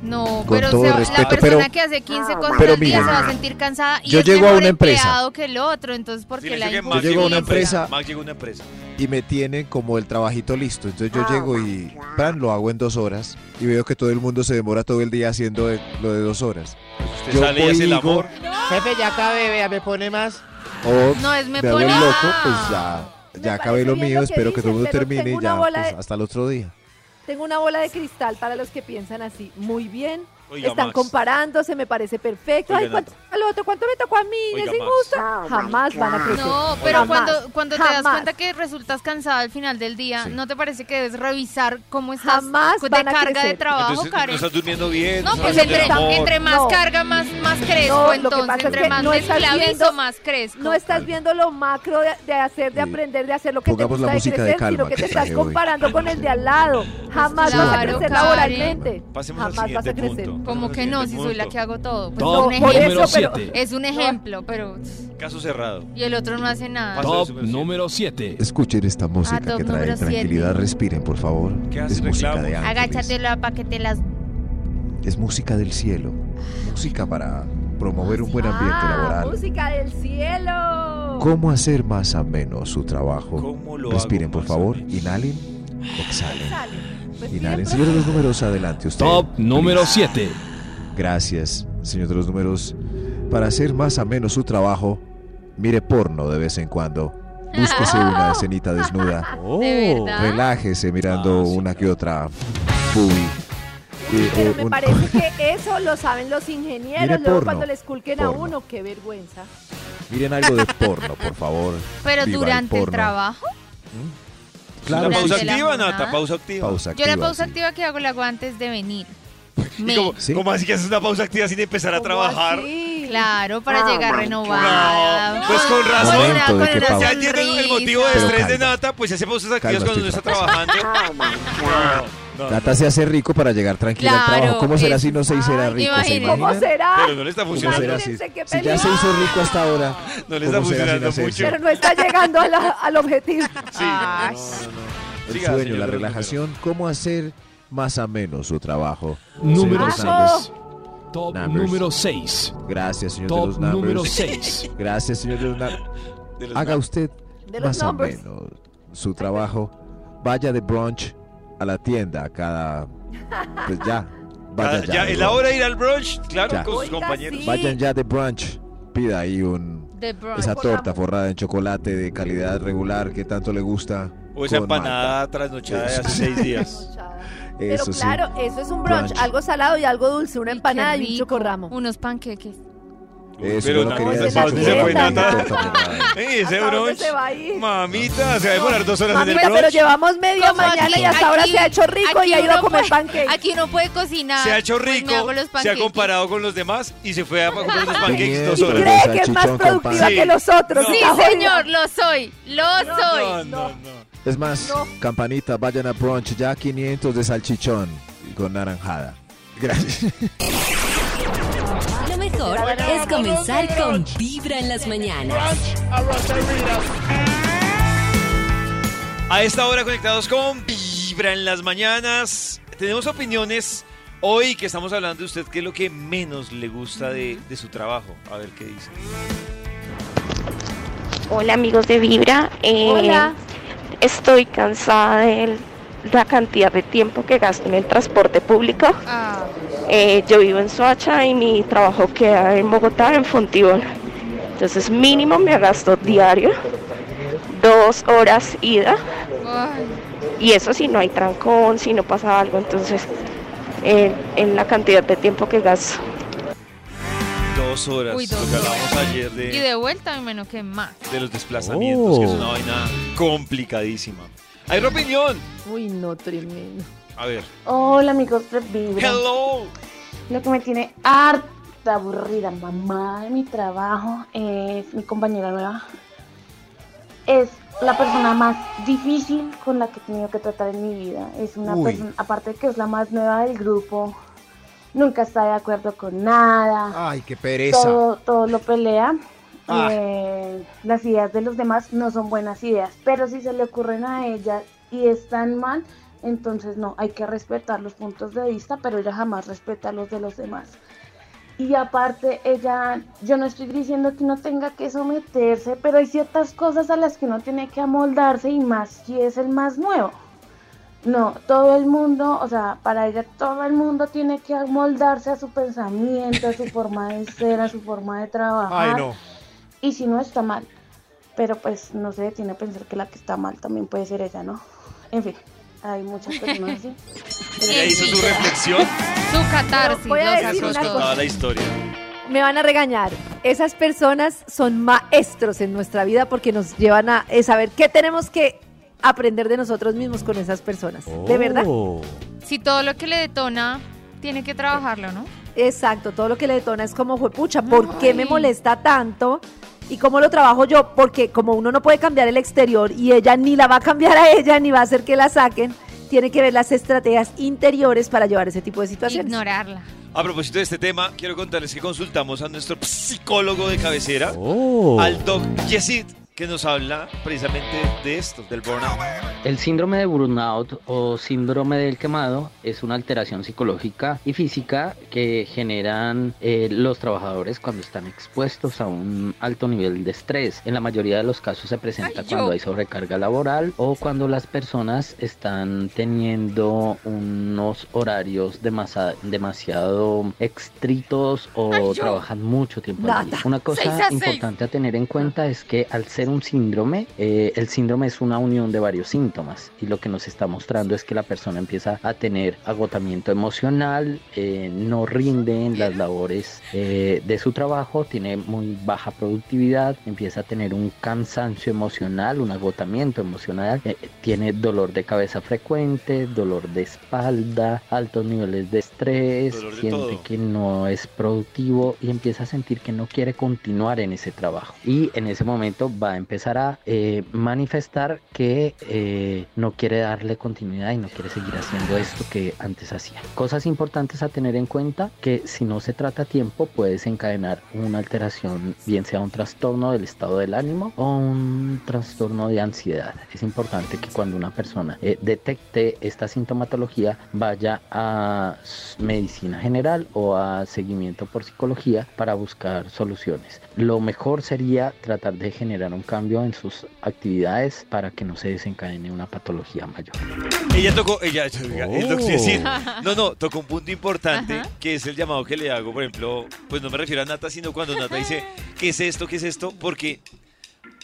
No, Con pero todo se va- respeto, la persona pero- que hace 15 cosas pero al día se va a sentir cansada y yo es llego a mejor una empresa. empleado que el otro, entonces ¿por qué la Yo llego a una llegó empresa- Max llegó a una empresa. y me tienen como el trabajito listo. Entonces Ah, yo llego y plan, lo hago en dos horas y veo que todo el mundo se demora todo el día haciendo de- lo de dos horas. Usted Yo sale y hace el digo, amor. Jefe, ya acabé, vea, me pone más. O No, es me me pone loco, ah. pues ya, ya acabé lo mío, lo que espero que todo el mundo termine y ya, pues, de- hasta el otro día. Tengo una bola de cristal para los que piensan así. Muy bien. Oiga, Están Max. comparándose, me parece perfecto. Oiga, Ay, ¿cuánto-. Al otro, ¿cuánto me tocó a mí? Oiga, ¿Es injusto? Jamás van a crecer. No, pero Jamás. cuando, cuando te das cuenta que resultas cansada al final del día, Sí. ¿no te parece que debes revisar cómo estás Jamás de van a carga de trabajo, Entonces, Karen? no estás durmiendo bien. No, pues entre, más No. carga, más, más crezco. No, entonces, entre que más no me estás esclavizo, viendo- más crezco. No estás viendo lo macro de, de hacer, de Sí. aprender, de hacer lo que te gusta la de música de crecer, calma sino que que te estás comparando con el de al lado. Jamás vas a crecer laboralmente. Pasemos al Jamás vas a crecer. Como que no, si soy la que hago todo. Pues un por eso, pero- 7. Es un ejemplo, pero... Caso cerrado. Y el otro no hace nada. Top número 7. Escuchen esta música top que trae siete. tranquilidad, respiren por favor. ¿Qué hace, Es música reclamo? de ángeles. Agáchatela para que te las... Es música del cielo. Música para promover un buen ambiente Ah, laboral. música del cielo. ¿Cómo hacer más ameno su trabajo? ¿Cómo lo Respiren, por favor. Inhalen. Exhalen. Respiren Inhalen. Señor de los números, adelante usted. Top número 7. Gracias, señor de los números. Para hacer más ameno su trabajo, mire porno de vez en cuando. Búsquese una escenita desnuda. Relájese mirando Ah, sí, una que otra boobie. Y, Pero eh, me un- parece que eso lo saben los ingenieros. Mire Luego porno, cuando les culquen a uno, qué vergüenza. Miren algo de porno, por favor. Pero Viva durante el, porno. trabajo. Claro, la pausa la activa, jornada. Nata, pausa activa. pausa Yo la activa, pausa sí. activa que hago la hago antes de venir. ¿Y Me- ¿Cómo, ¿Sí? cómo así que haces una pausa activa sin empezar a ¿Cómo trabajar? así? Claro, para llegar renovada. No, pues con razón. Momento de que una pausa. Ya entiendo el motivo de Pero estrés de calma. Nata, pues se hace pausas activas Calma, cuando no está trabajando. No, no, Nata se hace rico para llegar tranquila al Claro, trabajo. ¿Cómo será si no se hiciera rico? ¿Se. ¿Cómo imaginan? será? Pero no le está ¿Cómo funcionando. será si, Imagínense qué si ya se hizo rico hasta ahora? No le está ¿cómo será sin funcionando hacerse? mucho. Pero no está llegando a la- al objetivo. Sí, Ay. El Siga, sueño, señor la relajación, cómo hacer más ameno su trabajo. Número Señor 6. Top Numbers. número 6. Gracias, señor de Top los numbers. número 6. Gracias, señor de los. De los Haga usted De los más numbers. ameno su trabajo. Vaya de brunch a la tienda cada... Pues ya. Vaya Cada- ya. ya, de es la hora de ir al brunch, claro, Ya. con sus Oiga, compañeros. sí. Vayan ya de brunch. Pida ahí un... De. Esa torta forrada en chocolate de calidad regular que tanto le gusta. O esa empanada trasnochada de hace seis días. Pero Eso sí. claro, eso es un brunch, Brunch. algo salado y algo dulce, una empanada y un chocorramo. Unos panqueques. Eso Pero no quería ¿para decir. dónde se fue, Nata? ese ¿Hasta dónde brunch. se va a ir? Mamita, se va a demorar dos horas en el Mamita, pero brunch. llevamos media Como mañana aquí- y hasta ahora aquí- se ha hecho rico y ha ido a comer puede- pancakes. Aquí uno puede cocinar. Se ha hecho pues rico, los se ha comparado con los demás y se fue a comer unos pancakes dos Y Y horas. cree que es más productiva pan. que los otros. Sí, está jodida. señor, lo soy. Lo soy. No, no, no. Es más, No. campanita, vayan a brunch ya 500 de salchichón con naranjada. Gracias. Lo mejor es comenzar con Vibra en las mañanas. A esta hora conectados con Vibra en las mañanas. Tenemos opiniones hoy que estamos hablando de usted, qué es lo que menos le gusta de, de su trabajo. A ver qué dice. Hola amigos de Vibra. Eh, Hola. Estoy cansada de la cantidad de tiempo que gasto en el transporte público. Ah, Eh, yo vivo en Soacha y mi trabajo queda en Bogotá, en Fontibón. Entonces mínimo me gasto diario dos horas ida ay. y eso si no hay trancón, si no pasa algo. Entonces eh, en la cantidad de tiempo que gasto. Dos horas. Uy, dos lo que hablábamos horas. ayer Y de, de vuelta, menos que más. de los desplazamientos, que es Oh. una vaina complicadísima. Hay opinión. Uy, no, tremendo. A ver. Hola amigos de Vibra. Hello. Lo que me tiene harta aburrida, mamá de mi trabajo, es mi compañera nueva. Es la persona más difícil con la que he tenido que tratar en mi vida. Es una Uy. persona, aparte de que es la más nueva del grupo, nunca está de acuerdo con nada. Ay, qué pereza. Todo, todo lo pelea. Ah. Eh, las ideas de los demás no son buenas ideas, pero si se le ocurren a ella y están mal, entonces no, hay que respetar los puntos de vista, pero ella jamás respeta los de los demás. Y aparte, ella, yo no estoy diciendo que uno tenga que someterse, pero hay ciertas cosas a las que uno tiene que amoldarse y más si es el más nuevo. No, todo el mundo, o sea, para ella todo el mundo tiene que amoldarse a su pensamiento, a su forma de ser, a su forma de trabajar. Ay, no. Y si no está mal, pero pues no se detiene a pensar que la que está mal también puede ser ella, ¿no? En fin, hay muchas personas así. Ella hizo su reflexión. Su catarsis. voy a decir una la historia. Me van a regañar. Esas personas son maestros en nuestra vida porque nos llevan a saber qué tenemos que aprender de nosotros mismos con esas personas. ¿De verdad? Oh. Si todo lo que le detona, tiene que trabajarlo, ¿no? Exacto, todo lo que le detona es como, pucha, ¿por qué me molesta tanto? ¿Y cómo lo trabajo yo? Porque como uno no puede cambiar el exterior y ella ni la va a cambiar a ella, ni va a hacer que la saquen, tiene que ver las estrategias interiores para llevar ese tipo de situaciones. Ignorarla. A propósito de este tema, quiero contarles que consultamos a nuestro psicólogo de cabecera, Oh. al Doc Yesid, que nos habla precisamente de esto, del burnout. El síndrome de burnout o síndrome del quemado es una alteración psicológica y física que generan eh, los trabajadores cuando están expuestos a un alto nivel de estrés. En la mayoría de los casos se presenta Ay, cuando hay sobrecarga laboral o cuando las personas están teniendo unos horarios demasa- demasiado estrictos o Ay, trabajan mucho tiempo al día. Nada. Una cosa importante a tener en cuenta es que al ser un síndrome, eh, el síndrome es una unión de varios síntomas y lo que nos está mostrando es que la persona empieza a tener agotamiento emocional, eh, no rinde en las labores eh, de su trabajo, tiene muy baja productividad, empieza a tener un cansancio emocional, un agotamiento emocional, eh, tiene dolor de cabeza frecuente, dolor de espalda, altos niveles de estrés, de siente todo. que no es productivo y empieza a sentir que no quiere continuar en ese trabajo. Y en ese momento va empezar a eh, manifestar que eh, no quiere darle continuidad y no quiere seguir haciendo esto que antes hacía. Cosas importantes a tener en cuenta que si no se trata a tiempo puede desencadenar una alteración, bien sea un trastorno del estado del ánimo o un trastorno de ansiedad. Es importante que cuando una persona eh, detecte esta sintomatología vaya a medicina general o a seguimiento por psicología para buscar soluciones. Lo mejor sería tratar de generar un cambio en sus actividades para que no se desencadene una patología mayor. Ella tocó, ella, Oh. No, no, tocó un punto importante, Ajá. que es el llamado que le hago, por ejemplo, pues no me refiero a Nata, sino cuando Nata dice, ¿qué es esto? ¿Qué es esto? Porque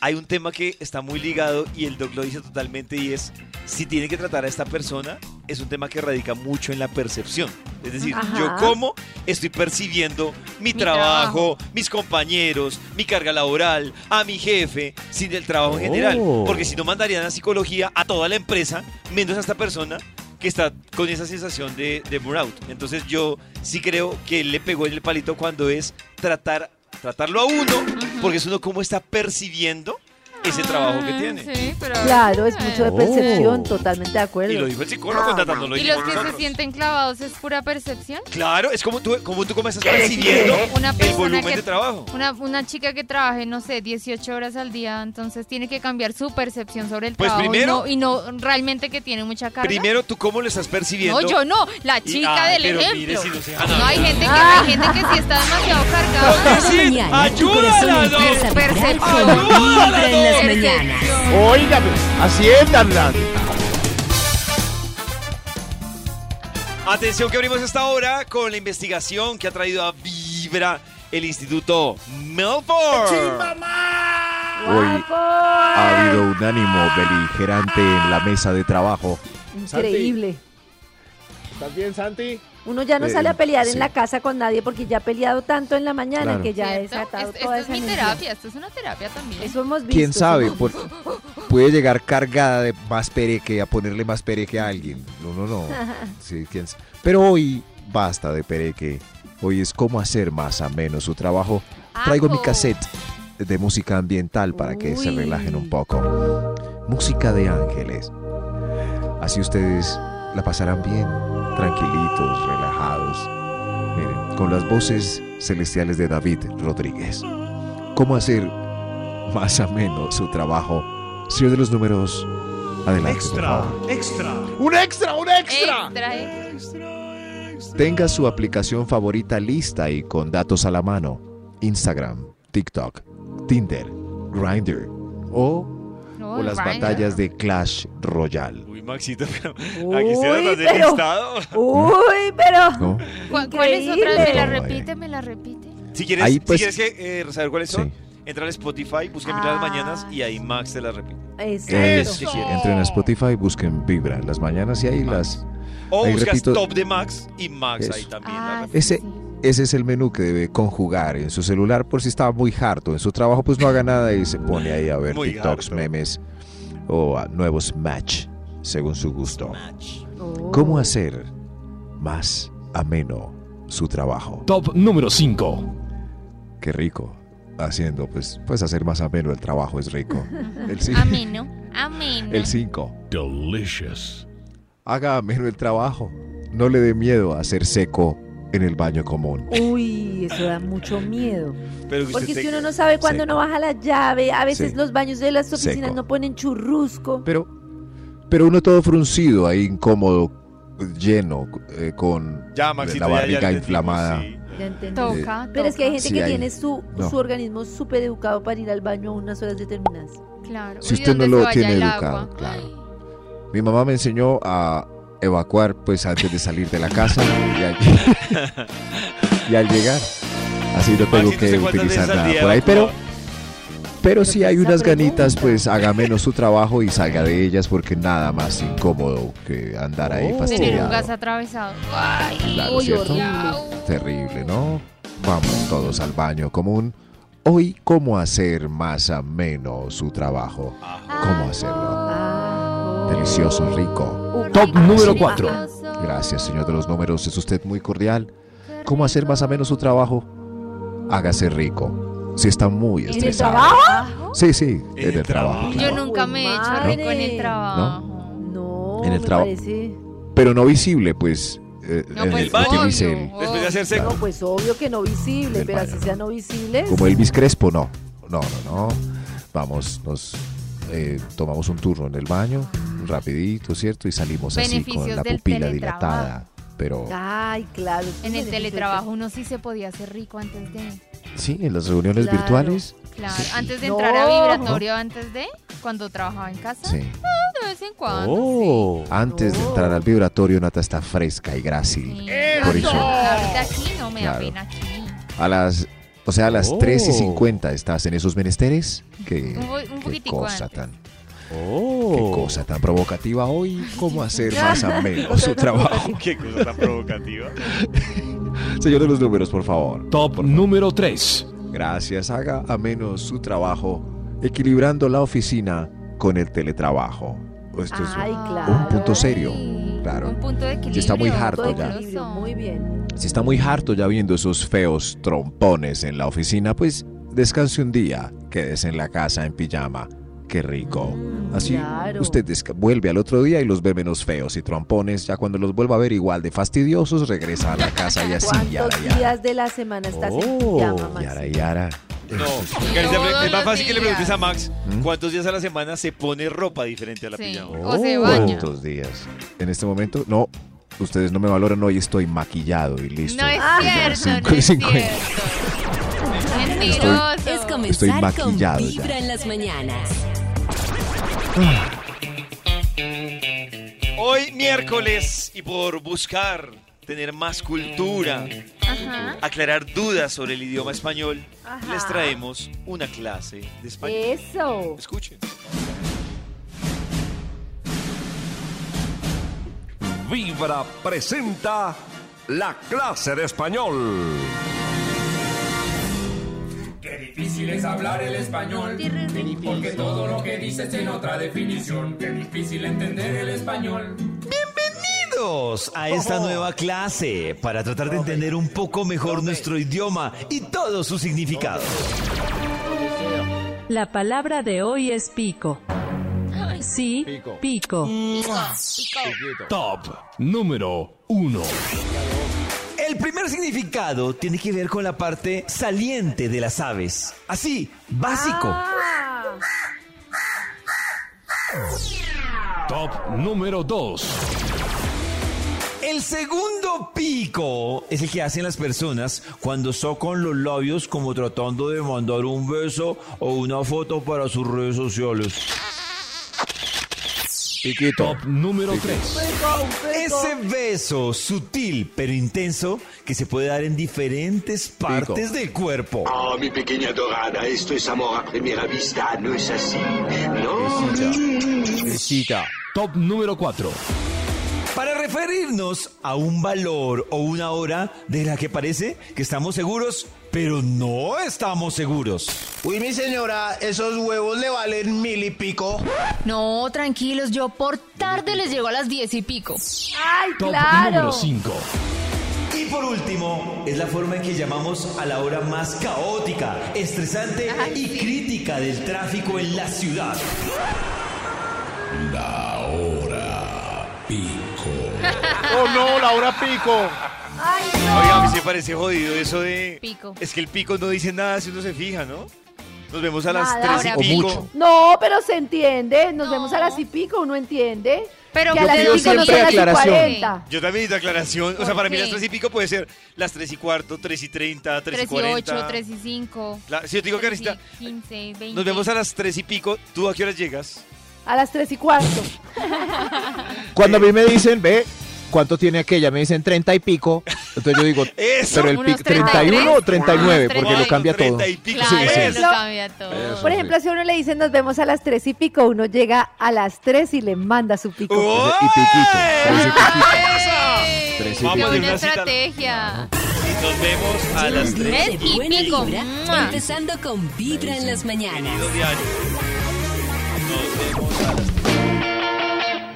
hay un tema que está muy ligado y el doc lo dice totalmente y es si tiene que tratar a esta persona es un tema que radica mucho en la percepción. Es decir, Ajá. yo cómo estoy percibiendo mi, Mi trabajo, mis compañeros, mi carga laboral, a mi jefe, sin el trabajo en general. Oh. Porque si no mandarían a psicología a toda la empresa, menos a esta persona que está con esa sensación de, de burnout. Entonces yo sí creo que él le pegó en el palito cuando es tratar, tratarlo a uno, porque es uno cómo está percibiendo ese trabajo que Ah, tiene. Sí, pero Claro, es mucho de Oh. percepción, totalmente de Y acuerdo. lo dijo el psicólogo, ¿Y los que se sienten clavados es pura percepción? Claro, es como tú, como tú cómo estás percibiendo Una el persona volumen que- de trabajo. Una, una chica que trabaje, no sé, 18 horas al día, entonces tiene que cambiar su percepción sobre el Pues trabajo primero- y, no, y no realmente que tiene mucha carga. Primero, ¿tú cómo lo estás percibiendo? no, yo no, la Y- chica del pero ejemplo. mire si no se hay gente, que, hay gente que sí está demasiado cargada. Ayúdala, empieza a vibrar Percepción. con Vibra en las mañanas. Oiga, haciéndola. Atención que abrimos esta hora con la investigación que ha traído a Vibra el Instituto Melford. Hoy ha habido un ánimo beligerante en la mesa de trabajo. Increíble. ¿Estás bien, Santi? Uno ya no Eh, sale a pelear sí. en la casa con nadie porque ya ha peleado tanto en la mañana Claro. que ya ha ¿Cierto? desatado Es- toda esto esa es mi energía. terapia, esto es una terapia también. Eso hemos visto. ¿Quién sabe? Por- puede llegar cargada de más pereque a ponerle más pereque a alguien. No, no, no. Sí, quién Pero hoy basta de pereque. Hoy es cómo hacer más ameno su trabajo. Traigo mi cassette de música ambiental para que se relajen un poco. Música de ángeles. Así ustedes la pasarán bien, tranquilitos, relajados. Miren, con las voces celestiales de David Rodríguez. ¿Cómo hacer más ameno su trabajo? Señor de los números, adelante. por favor. extra. ¡Un extra, un Extra, extra. Tenga su aplicación favorita lista y con datos a la mano. Instagram, TikTok, Tinder, Grindr o, No, o las Grindr. batallas de Clash Royale. Uy, Maxito, pero Uy, aquí estoy hablando del pero- listado. Uy, pero. ¿no? ¿Cuál, cuál es otra? ¿Me la repite? ¿Me la repite? Si quieres, Ahí, si pues- quieres que, eh, saber cuáles son, Sí. entra al Spotify, busca Vibra las Ah. mañanas y ahí Max te las repite. Exacto. Entren a Spotify, busquen Vibra en las mañanas y ahí las... O Ahí buscas repito- Top de Max y Max Eso. ahí también. Ah, la. Ese, ese es el menú que debe conjugar en su celular por si está muy harto en su trabajo, pues no haga nada y se pone ahí a ver Muy TikToks, harto. memes o a nuevos match según su gusto. Oh. ¿Cómo hacer más ameno su trabajo? Top número 5. Qué rico. Haciendo, pues, pues hacer más ameno el trabajo es rico. El ci- Ameno, ameno. El 5. Delicious. Haga ameno el trabajo. No le dé miedo a hacer seco en el baño común. Uy, eso da mucho miedo. Pero que Porque si uno no sabe cuándo Seco. no baja la llave, a veces Sí. los baños de las oficinas Seco. no ponen churrusco. Pero, pero uno todo fruncido, ahí incómodo, lleno, eh, con Ya, Maxito, la ya- ya barriga inflamada. sí. Ya entendí. Toca, Pero es que hay gente Sí, que hay- tiene su, no. su organismo súper educado para ir al baño a unas horas determinadas. Claro. Si usted no ¿dónde se lo tiene educado, agua? claro. Mi mamá me enseñó a evacuar pues antes de salir de la casa y al, y al llegar. Así no tengo Maxito, que ¿usted cuántas utilizar nada por ahí, pero? Pero si hay esa unas ganitas, pues haga menos su trabajo y salga de ellas porque nada más incómodo que andar ahí Tener un fastidiado. gas atravesado. Ay, Claro, Uy, ¿cierto? horrible. Terrible, ¿no? Vamos todos al baño común. Hoy, ¿cómo hacer más ameno su trabajo? ¿Cómo hacerlo? Ah, Delicioso, rico. Top número sí. 4. Gracias, señor de los números. Es usted muy cordial. ¿Cómo hacer más ameno su trabajo? Hágase rico. Si está muy ¿En el estresado. trabajo? Sí, sí, en el el trabajo. Yo nunca me he hecho rico en el trabajo. No, En el trabajo. Pero no visible, pues. eh, No, en pues, el- obvio. Después de hacer seco. No, pues obvio que no visible, pero baño, así ¿no? sea no visible. Como Elvis Crespo, no. No, no, no. Vamos, nos eh, tomamos un turno en el baño, rapidito, ¿cierto? Y salimos así con la pupila dilatada. Pero Ay, claro. En el teletrabajo uno sí se podía hacer rico antes de. Sí, en las reuniones Claro. virtuales. Claro, Sí. antes de No. entrar a vibratorio, antes de, cuando trabajaba en casa, Sí. de vez en cuando. Oh. Antes de No. entrar al vibratorio, Nata está fresca y grácil. Sí. Por eso. Ahorita aquí no me da Claro. pena aquí. A las, o sea, a las Oh. 3 y 50 estás en esos menesteres. Qué, Un, un qué cosa antes. tan, Oh. qué cosa tan provocativa hoy. ¿Cómo hacer más ameno su trabajo? Qué cosa tan provocativa. Señor de los números, por favor. Top número 3. Gracias, haga ameno su trabajo, equilibrando la oficina con el teletrabajo. Esto es Ay, un, claro. un punto serio, claro. Un punto de equilibrio. Si está muy harto ya. Muy bien. Si está muy harto ya viendo esos feos trompones en la oficina, pues descanse un día, quédese en la casa en pijama. Qué rico. Así claro. usted vuelve al otro día y los ve menos feos y trompones. Ya cuando los vuelva a ver igual de fastidiosos, regresa a la casa y así, ¿Cuántos yara. días de la semana estás en Oh, pijama, Maxi? yara, yara. No, es más fácil que le preguntes a Max ¿Mm? cuántos días a la semana se pone ropa diferente a la Sí. pijama. O se baña. ¿Cuántos días? En este momento, no. Ustedes no me valoran hoy, estoy maquillado y listo. No es cierto, cinco no y es cincuenta. cierto. Mentiroso. Es Estoy comenzar maquillado con ya. Vibra en las mañanas. Hoy miércoles y por buscar tener más cultura, Ajá. aclarar dudas sobre el idioma español, Ajá. les traemos una clase de español. Eso. Escuchen. Vibra presenta la clase de español. Difícil es hablar el español, porque todo lo que dices en otra definición. Qué difícil entender el español. Bienvenidos a esta nueva clase para tratar de entender un poco mejor nuestro idioma y todo su significado. La palabra de hoy es pico. Sí, pico. Top número 1. El primer significado tiene que ver con la parte saliente de las aves. Así, básico. Top número 2. El segundo pico es el que hacen las personas cuando socan los labios como tratando de mandar un beso o una foto para sus redes sociales. Top número 3. Ese beso sutil pero intenso que se puede dar en diferentes partes del cuerpo. Oh, mi pequeña dorada, esto es amor a primera vista, ¿no es así? ¿No? Top número 4. Para referirnos a un valor o una hora de la que parece que estamos seguros, pero no estamos seguros. Uy, mi señora, esos huevos le valen mil y pico. No, tranquilos, yo por tarde les llego a las diez y pico. ¡Ay, Top claro! número 5. Y por último, es la forma en que llamamos a la hora más caótica, estresante y crítica del tráfico en la ciudad. La hora pico. Oh no, la hora pico. ¡Ay, Oiga, a mí se parece jodido eso de... Pico. Es que el pico no dice nada si uno se fija, ¿no? Nos vemos a las Nada. tres y Ahora pico. No, pero se entiende. Nos vemos a las y pico, uno entiende. Pero que a las pido y pico no son las y aclaración. cuarenta. Yo también necesito aclaración. O sea, ¿Por para mí qué? las tres y pico puede ser las tres y cuarto, tres y treinta, tres y 3 y cuarenta. 8, 3 y 5. La- si yo te digo, Karencita, 15, 20. nos vemos a las tres y pico. ¿Tú a qué horas llegas? A las tres y cuarto. Cuando a mí me dicen, ve, ¿cuánto tiene aquella? Me dicen 30 y pico. Entonces yo digo, Eso. pero el pico, 31 o 39, Ah, porque lo cambia todo. 30 y pico. Claro, Sí, sí. lo cambia todo. Por ejemplo, si a uno le dicen nos vemos a las tres y pico, uno llega a las tres y le manda su pico. ¡Oh! Y piquito. Tres y piquito. ¡Ey! Tres y ¡Qué Vamos buena una estrategia! Y nos vemos a las tres. Tres de y buena pico. vibra, ¡Mua! empezando con Vibra en las mañanas. Nos vemos a las tres.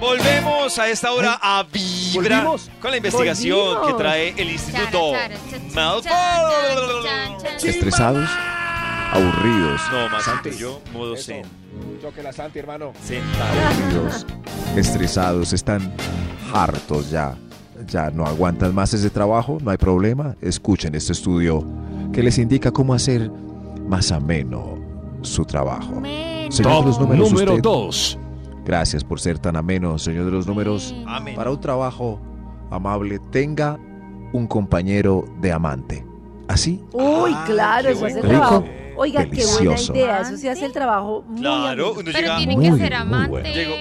Volvemos a esta hora a Vibra volvimos. con la investigación Volvimos. que trae el Instituto Malfoy. Estresados, aburridos, No, más Santi. yo, modo zen. Toque la Santi, hermano. Aburridos, estresados, están hartos ya. Ya no aguantan más ese trabajo, no hay problema. Escuchen este estudio que les indica cómo hacer más ameno su trabajo. Menos. Top números, número usted. 2. Gracias por ser tan ameno, señor de los números. Amén. Para un trabajo amable, tenga un compañero de amante. Así, Uy, Ah, claro, eso hace el trabajo. Oiga, qué buena idea. Eso sí hace el trabajo muy Claro, uno Pero llega. tienen Muy que ser muy amantes. bueno. Llego.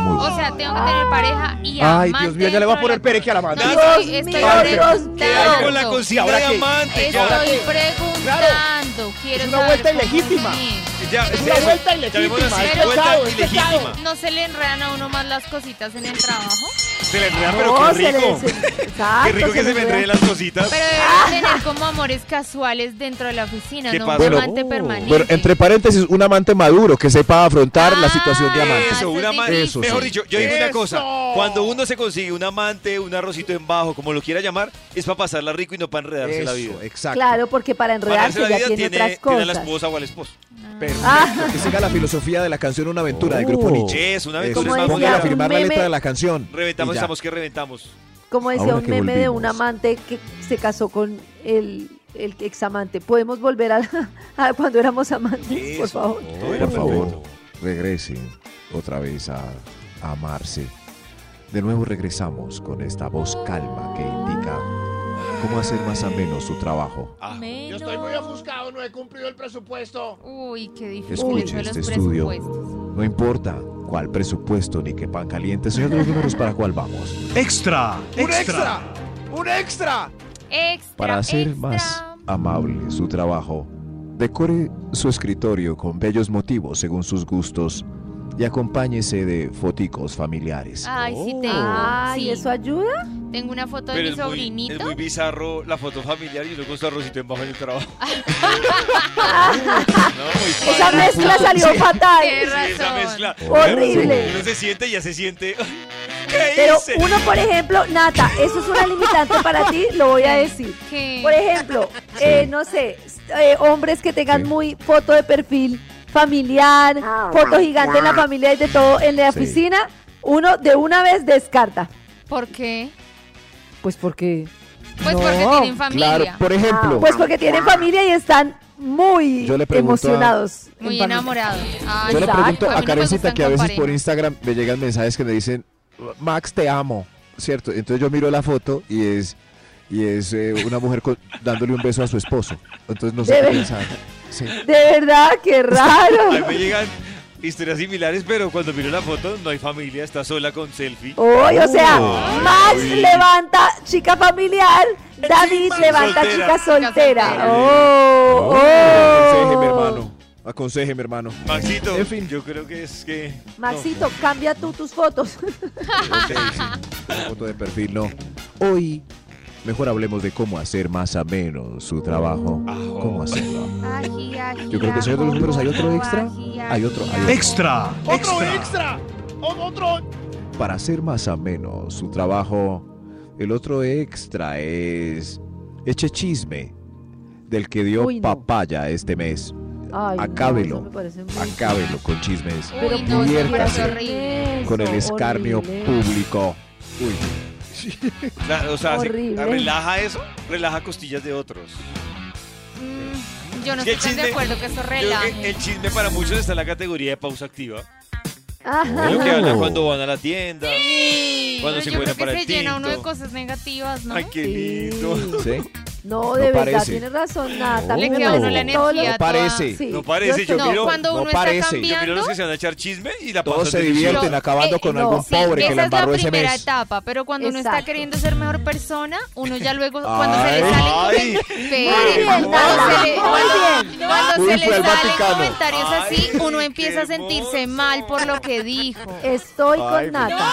Muy O sea, tengo que tener pareja y amante. Ay, Dios mío, ya le va a poner pereque a la amante. No, Dios estoy, estoy mío, Dios mío. ¿Qué hay con la preguntando. de amante? ¿Qué ahora Estoy preguntando. Quiero Es una vuelta ilegítima. es. Ya, Es una eso. vuelta ilegítima, es vuelta es ilegítima. ¿No se le enredan a uno más las cositas en el trabajo? Se le enreda, pero No, qué se le- rico. se- exacto, Qué rico se que se me enreden las cositas. Pero deberían tener como amores casuales dentro de la oficina, ¿Qué no pasa? un amante permanente. Bueno, entre paréntesis, un amante maduro que sepa afrontar la Ah, situación de amante. Eso, eso una es ma- difícil. Mejor sí. dicho, yo digo una Eso. cosa. Cuando uno se consigue un amante, un arrocito en bajo, como lo quiera llamar, es para pasarla rico y no para enredarse la vida. Eso, exacto. Claro, porque para Para enredarse enredarse la ya vida tiene, tiene, otras tiene a la cosas. esposa o al esposo. Perfecto. Ah. Que siga la filosofía de la canción Una aventura de Grupo Oh. Nietzsche. Es una Eso, aventura, decía Póngale a firmar la letra de la canción. Reventamos, ya. estamos que reventamos. Como decía Ahora un meme de un amante que se casó con el, el examante. ¿Podemos volver a, a cuando éramos amantes, por favor? Por favor, regresen otra vez a, a amarse. De nuevo regresamos con esta voz calma que indica cómo hacer más ameno su trabajo. Yo estoy muy ofuscado, no he cumplido el presupuesto. Uy, qué difícil Escuche este estudio. No importa cuál presupuesto ni qué pan caliente, señor de los números, ¿para cuál vamos? Extra, ¡Un extra! ¡Un extra! Extra, Para hacer extra. más amable su trabajo, decore su escritorio con bellos motivos según sus gustos y acompáñese de foticos familiares. Ay, sí tengo. Ay, sí. ¿eso ayuda? Tengo una foto de mi es muy, sobrinito. es muy bizarro la foto familiar y uno con su arrocito en bajo en el trabajo. Esa mezcla salió fatal. Sí, esa mezcla. Horrible. Uno se siente y ya se siente. ¿Qué Pero hice? uno, por ejemplo, Nata, eso es una limitante para ti, lo voy a decir. ¿Qué? Por ejemplo, eh, no sé, eh, hombres que tengan muy foto de perfil familiar, foto gigante en la familia y de todo en la Sí. oficina, uno de una vez descarta. ¿Por qué? Pues porque... Pues no. porque tienen familia. Claro, por ejemplo, Pues porque tienen familia y están muy Yo le pregunto a- emocionados. Muy enamorados. Yo le pregunto A Karencita que a veces por Instagram me llegan mensajes que me dicen, Max, te amo, ¿cierto? Entonces yo miro la foto y es, y es eh, una mujer con- dándole un beso a su esposo. Entonces no sé ¿De qué pensar. Sí. De verdad, qué raro. A mí me llegan historias similares, pero cuando miro la foto no hay familia, está sola con selfie. Uy, o sea. Max levanta chica familiar, David levanta Soltera. chica soltera. soltera. Oh, oh. hermano. Aconsejeme, hermano. Maxito, En fin. yo creo que es que. Maxito, cambia tú tus fotos. Ok, sí. Una foto de perfil, no. Hoy, mejor hablemos de cómo hacer más ameno su trabajo. ¿Cómo hacerlo? Ají, ají, Yo creo que señor de los números hay otro extra. Hay otro, hay otro. Extra. ¡Otro extra! ¡O- ¡Otro! Para hacer más ameno su trabajo, el otro extra es eche chisme del que dio Uy, no. papaya este mes. Ay, no, Acábelo. muy- Acábelo con chismes. Pero no, diviértase con el escarnio horrible. público. Uy, Claro, o sea, se- Horrible. relaja eso, relaja costillas de otros. Mm, yo no estoy tan de acuerdo que eso creo que relaje. el chisme para muchos está en la categoría de pausa activa. Ajá. Es lo que Oh. hablan cuando van a la tienda, cuando Pero se encuentran para que el se llena uno de tinto. cosas negativas, ¿no? Ay, qué lindo. ¿sí? No, de No verdad, parece. tienes razón, Nata. Mí me queda a uno parece la energía No parece. Sí, No parece, yo No, miro- cuando no uno está parece. Yo Yo miro cambiando... los que se van a echar chisme y la Todos pasan se divierten Pero, acabando eh, con no, algún sí, pobre que esa le es embarró la ese primera mes. etapa, pero cuando uno está Exacto. queriendo ser mejor persona, uno ya luego, cuando se le Ay. salen cuando se le, muy cuando- se le salen comentarios así, Ay, uno empieza a sentirse mal por lo que dijo. Estoy Ay, con Nata.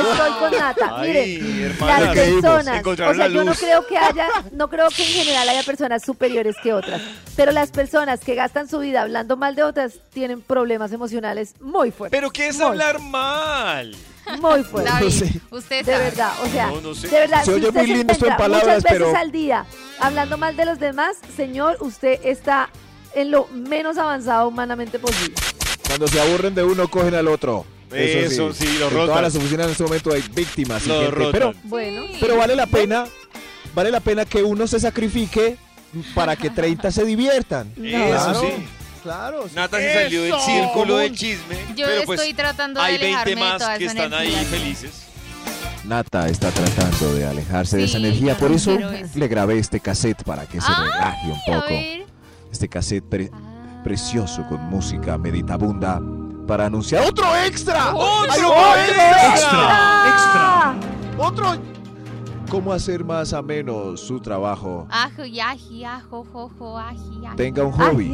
Estoy con Nata. Ay, Miren, las personas, o sea, la yo no creo que haya, no creo que en general haya personas superiores que otras, pero las personas que gastan su vida hablando mal de otras tienen problemas emocionales muy fuertes. Pero ¿qué es Muy, hablar mal? Muy fuertes. David, sé. usted De sabe. verdad, o sea, No, no sé. de verdad, Se si oye usted muy se lindo esto en palabras, muchas veces pero- al día hablando mal de los demás, señor, usted está en lo menos avanzado humanamente posible. Cuando se aburren de uno, cogen al otro. Eso sí, lo En rotan. todas las oficinas en este momento hay víctimas. gente, rotan. pero, Bueno, pero vale la pena, vale la pena que uno se sacrifique para que 30 se diviertan. Eso Claro, sí. Claro. Nata se salió del círculo del chisme. Yo pero estoy pues tratando de hay 20 alejarme de más toda que esa están ahí energía. felices. Nata está tratando de alejarse de esa Sí, energía, por no eso le grabé este cassette para que se Ay, relaje un a poco. ver. Este cassette pre- precioso con música meditabunda para anunciar otro extra. ¡Otro ¡Hay otro Extra. Extra. ¡Otro! ¿Cómo hacer más ameno su trabajo? Tenga un hobby.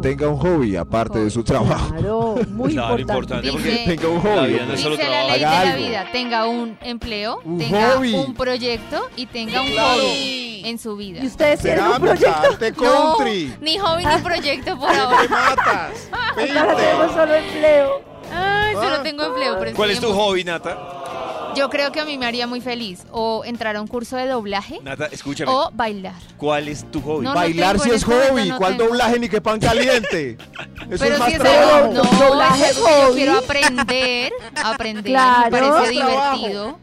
Tenga un hobby aparte de su trabajo. Claro, muy Claro, importante. importante porque Dice- Tenga un la hobby. vida no es solo Dice la trabajo. ley de la vida, tenga un empleo, Un tenga hobby. un proyecto y tenga un hobby en su vida. ¿Y ustedes tienen un proyecto? arte No, country. ni hobby ni proyecto por ahora. matas. Ahora tenemos solo empleo. Ay, solo tengo empleo. Pero ¿Cuál es tu hobby, Nata? Yo creo que a mí me haría muy feliz o entrar a un curso de doblaje Nata, escúchame. o bailar. ¿Cuál es tu hobby? No, no Bailar tengo, si en es este momento hobby. no ¿Cuál tengo. doblaje ni qué pan caliente? Eso Pero es más si es trabajo. algo, no, Doblaje es algo que yo hobby. quiero aprender, aprender, Claro. me parece.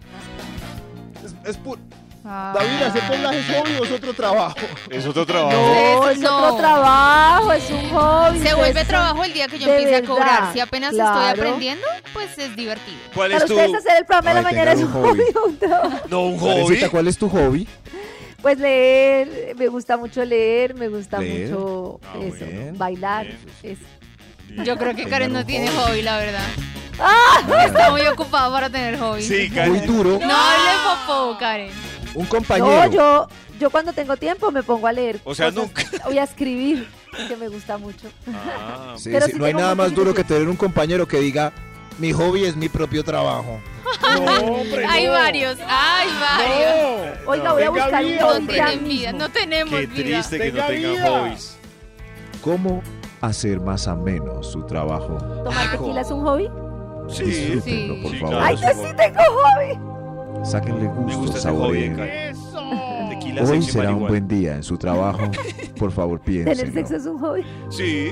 Es, es pu- Ah. David, hacer doblaje es hobby o es otro trabajo. Es otro trabajo. No, es no. otro trabajo, es un hobby. Se vuelve son- trabajo el día que yo empiece a cobrar. Si apenas estoy aprendiendo, pues es divertido. ¿Cuál Para es tu ustedes hacer el programa de la mañana es un hobby hobby. o un trabajo. no un hobby? ¿cuál es tu hobby? Pues leer, me gusta mucho leer, me gusta Leer. mucho Ah, eso, bien, bailar. bien. eso. Yo creo que Karen no tiene hobby. hobby, la verdad. ¡Ah! Está muy ocupada para tener hobby. Sí, Muy Karen. duro. No hable popó, Karen. Un No, compañero. yo, yo cuando tengo tiempo me pongo a leer. O sea, cosas, nunca. Voy a escribir. que me gusta mucho. Ah, Sí, Pero sí, sí no hay nada más duro que tener un compañero que diga, mi hobby es mi propio trabajo. hay varios, hay varios. No. Oiga, voy a buscar un vida, hobby hombre. ya Tienen vida, no tenemos Qué vida. triste que no Tenga tengan vida. hobbies. ¿Cómo hacer más ameno su trabajo? ¿Tomar tequila es un hobby? Sí. Disfrútenlo, por Sí, favor. claro. ¡Ay, que sí tengo hobby! Sáquenle gusta gusto, de saboreen. Hoy será un buen día en su trabajo. Por favor, ¿Tener piénsenlo. sexo es un hobby? Sí.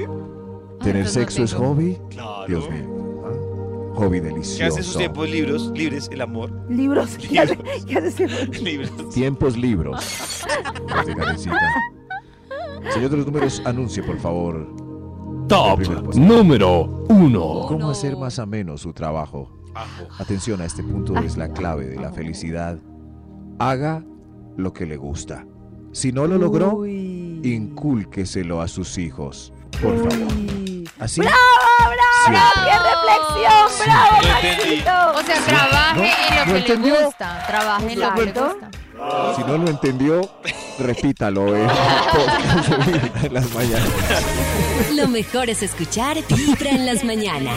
¿Tener no sexo es hobby? Claro. Dios mío. ¿ah? Hobby ¿Qué hace en sus delicioso. tiempos libros, libres? El amor. Libros. ¿Qué hace, qué hace? Libros. Tiempos libros. Señor de los números, anuncie, por favor. Top número 1. ¿Cómo hacer más ameno su trabajo? Atención a este punto, es la clave de la felicidad. Haga lo que le gusta. Si no lo logró, Uy. incúlqueselo a sus hijos. Por favor. Así. ¡Bravo, bravo! ¡Qué reflexión! ¡Bravo. Maxito! O sea, trabaje ¿No? en lo ¿No que entendió? le gusta. Trabaje en lo que le gusta. Si no lo entendió, repítalo en las mañanas. Lo mejor es escuchar Vibra en las mañanas.